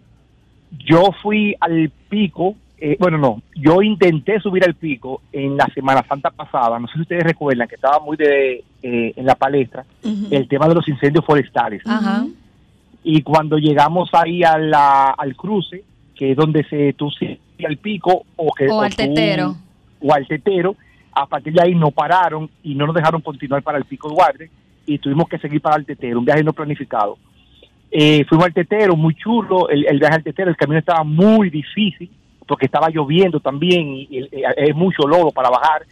Yo fui al pico, eh, bueno, no, yo intenté subir al pico en la Semana Santa pasada. No sé si ustedes recuerdan que estaba muy de eh, en la palestra el tema de los incendios forestales. Ajá. Y cuando llegamos ahí a la- al cruce, que es donde se tú al pico o que O al tetero. o al tetero, a partir de ahí no pararon y no nos dejaron continuar para el pico Duarte y tuvimos que seguir para el tetero, un viaje no planificado. Eh, fuimos al tetero, muy chulo, el, el viaje al tetero, el camino estaba muy difícil porque estaba lloviendo también y, y es mucho lodo para bajar.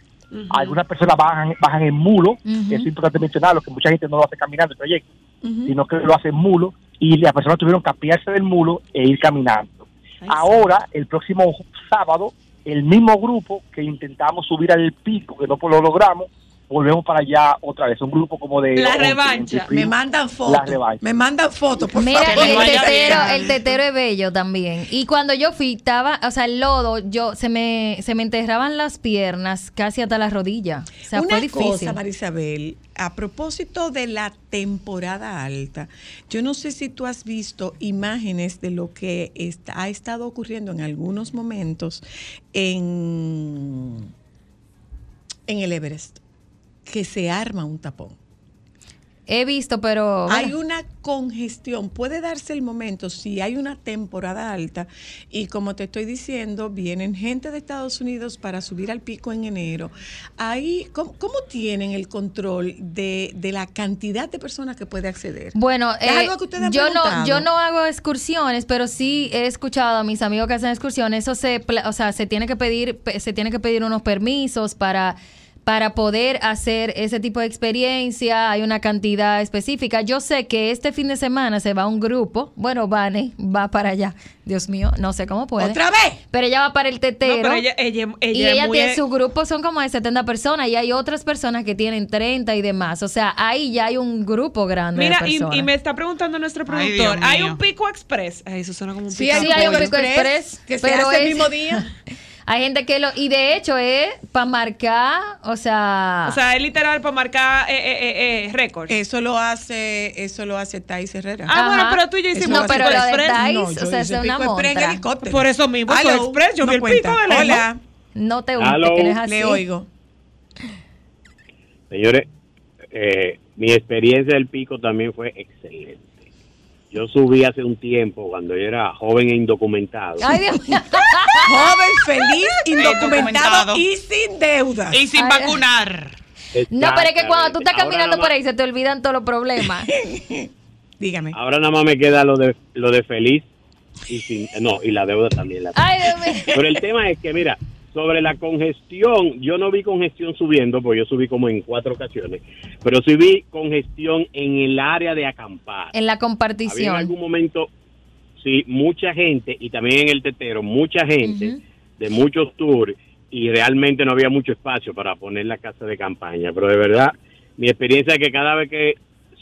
Algunas personas bajan, bajan en mulo, Ujú. es importante mencionarlo, que mucha gente no lo hace caminando el trayecto, sino que lo hace en mulo y las personas tuvieron que apiarse del mulo e ir caminando. Ahora, el próximo sábado, el mismo grupo que intentamos subir al pico, que no lo logramos, volvemos para allá otra vez. Un grupo como de... La 11, revancha. 20 Me mandan La fotos. revancha. Me mandan fotos, por Mira, favor. el tetero, el tetero es bello también. Y cuando yo fui, estaba, o sea, el lodo, yo se me, se me enterraban las piernas casi hasta la rodilla. O sea, Una fue difícil. cosa, Marisabel, a propósito de la temporada alta, yo no sé si tú has visto imágenes de lo que está- ha estado ocurriendo en algunos momentos en, en el Everest, que se arma un tapón. He visto, pero Hay una congestión, puede darse el momento si hay una temporada alta y como te estoy diciendo, vienen gente de Estados Unidos para subir al pico en enero. Ahí, ¿cómo, cómo tienen el control de, de la cantidad de personas que puede acceder? Bueno, ¿Es eh, algo que ustedes han yo no, yo no hago excursiones, pero sí he escuchado a mis amigos que hacen excursiones. Eso se, o sea, se tiene que pedir, pe- se tiene que pedir unos permisos para para poder hacer ese tipo de experiencia. Hay una cantidad específica. Yo sé que este fin de semana se va un grupo. Bueno, Vane va para allá. Dios mío, no sé cómo puede. ¿Otra vez? Pero ella va para el tetero. No, pero ella, ella, ella y es ella muy- tiene su grupo, son como de 70 personas y hay otras personas que tienen 30 y demás. O sea, ahí ya hay un grupo grande Mira, de y, personas. y me está preguntando nuestro productor, ¿hay un pico express? Ay, eso suena como un Sí, pico hay, Sí, hay un Pico express, que se pero hace el es- mismo día. Hay gente que lo... Y de hecho es para marcar, o sea... O sea, es literal para marcar eh, eh, eh, eh, récords. Eso lo hace, eso lo hace Thais Herrera. Ah, bueno, Ajá. pero tú y yo hicimos no, pero pico lo de express. Thais, No, o sea, es una pico montra. helicóptero. Por eso mismo, eso Aló, express, yo no vi el cuenta. pico de lejos. Hola, No te Aló. untes, que no es así. le oigo. Señores, eh, mi experiencia del pico también fue excelente. Yo subí hace un tiempo, cuando yo era joven e indocumentado. Ay, Dios mío. Joven, feliz, indocumentado y sin deudas. Y sin Ay, vacunar. No, pero es que cuando tú estás caminando por ahí se te olvidan todos los problemas. Dígame. Ahora nada más me queda lo de lo de feliz y sin no y la deuda también. La Ay, Dios mío. Pero el tema es que mira, sobre la congestión, yo no vi congestión subiendo, porque yo subí como en cuatro ocasiones, pero sí vi congestión en el área de acampar. En la Había en compartición. algún momento, sí, mucha gente, y también en el tetero, mucha gente de muchos tours, y realmente no había mucho espacio para poner la casa de campaña. Pero de verdad, mi experiencia es que cada vez que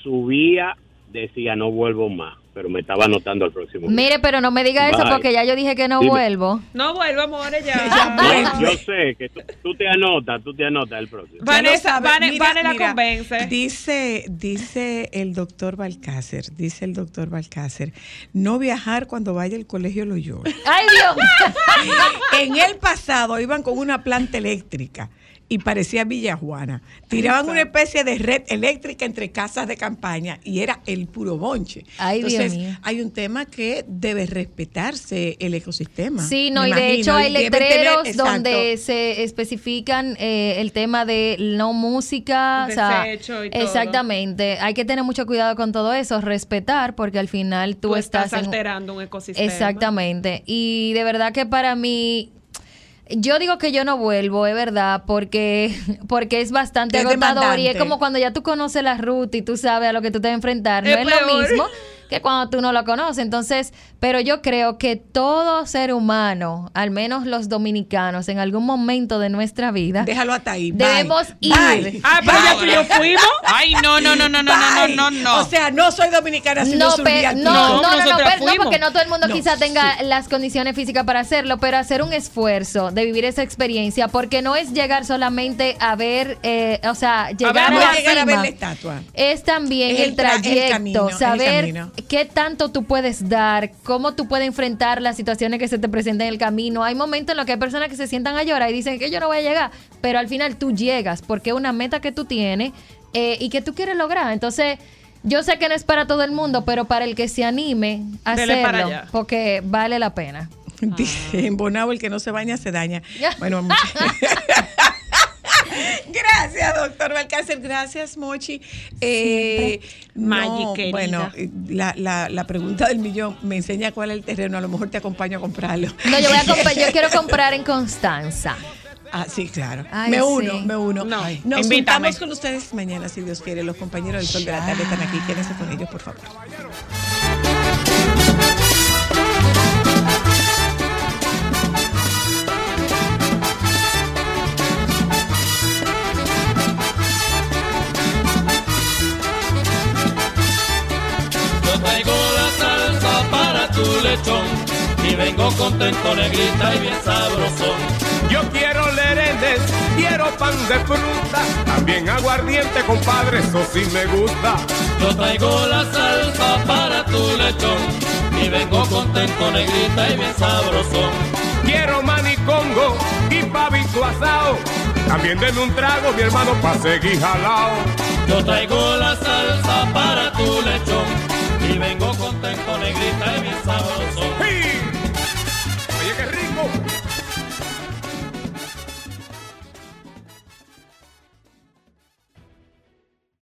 subía, decía no vuelvo más, pero me estaba anotando al próximo. Mire, pero no me diga eso porque ya yo dije que no Dime. vuelvo. No vuelvo, amores, ya. No, yo sé que tú, tú te anotas, tú te anotas el próximo. Vanessa, sabe. Vane, Mira, Vane la mira, convence. Dice, dice el doctor Balcácer, dice el doctor Balcácer, no viajar cuando vaya al colegio Loyola. Ay, Dios. en el pasado iban con una planta eléctrica y parecía Villa Juana. Tiraban una especie de red eléctrica entre casas de campaña y era el puro bonche. Ay, Dios Entonces, mío. hay un tema que debe respetarse el ecosistema. Sí, no, y de hecho hay tener- letreros exacto. donde se especifican eh, el tema de no música, o sea, y todo. exactamente. Hay que tener mucho cuidado con todo eso, respetar, porque al final tú, Tú estás, estás, en- alterando un ecosistema. Exactamente. Y de verdad que para mí, yo digo que yo no vuelvo, es verdad, porque, porque es bastante Es agotador y es como cuando ya tú conoces la ruta y tú sabes a lo que tú te vas a enfrentar. No Es es, lo mismo que cuando tú no lo conoces. Entonces, pero yo creo que todo ser humano, al menos los dominicanos, en algún momento de nuestra vida, Déjalo hasta ahí. bye. debemos ir. Bye. Ah, pero ya tú y yo fuimos. Ay, no, no, no, no, no, no, no, no, no. O sea, no soy dominicana, sino No, soy pe- no, no, no, no, pero- no, fuimos. porque no todo el mundo No, quizá tenga sí. las condiciones físicas para hacerlo, pero hacer un esfuerzo de vivir esa experiencia, porque no es llegar solamente a ver, eh, o sea, llegar ver, a, la a llegar a ver la estatua. Es también Es el, el tra- es el trayecto, camino, saber camino. Qué tanto tú puedes dar, cómo tú puedes enfrentar las situaciones que se te presentan en el camino. Hay momentos en los que hay personas que se sientan a llorar y dicen que yo no voy a llegar, pero al final tú llegas porque es una meta que tú tienes eh, y que tú quieres lograr. Entonces, yo sé que no es para todo el mundo, pero para el que se anime a hacerlo, porque vale la pena. Dice, en Bonao el que no se baña se daña. Bueno, muchas- Gracias, doctor Balcácer. Gracias, Mochi. Eh, no, bueno, la, la, la pregunta del millón me enseña cuál es el terreno. A lo mejor te acompaño a comprarlo. No, yo voy a comprar, yo quiero comprar en Constanza. Ah, sí, claro. Ay, me sí. uno, me uno. No, Nos invítame. juntamos con ustedes mañana, si Dios quiere. Los compañeros del Sol de la Tarde están aquí. Quédense con ellos, por favor. Y vengo contento, negrita y bien sabrosón. Yo quiero lerenes, quiero pan de fruta, también aguardiente, compadre, eso sí me gusta. Yo traigo la salsa para tu lechón y vengo contento, negrita y bien sabrosón. Quiero manicongo y pavito asado, también denme un trago, mi hermano, pa' seguir jalao. Yo traigo la salsa para tu lechón y vengo contento, negrita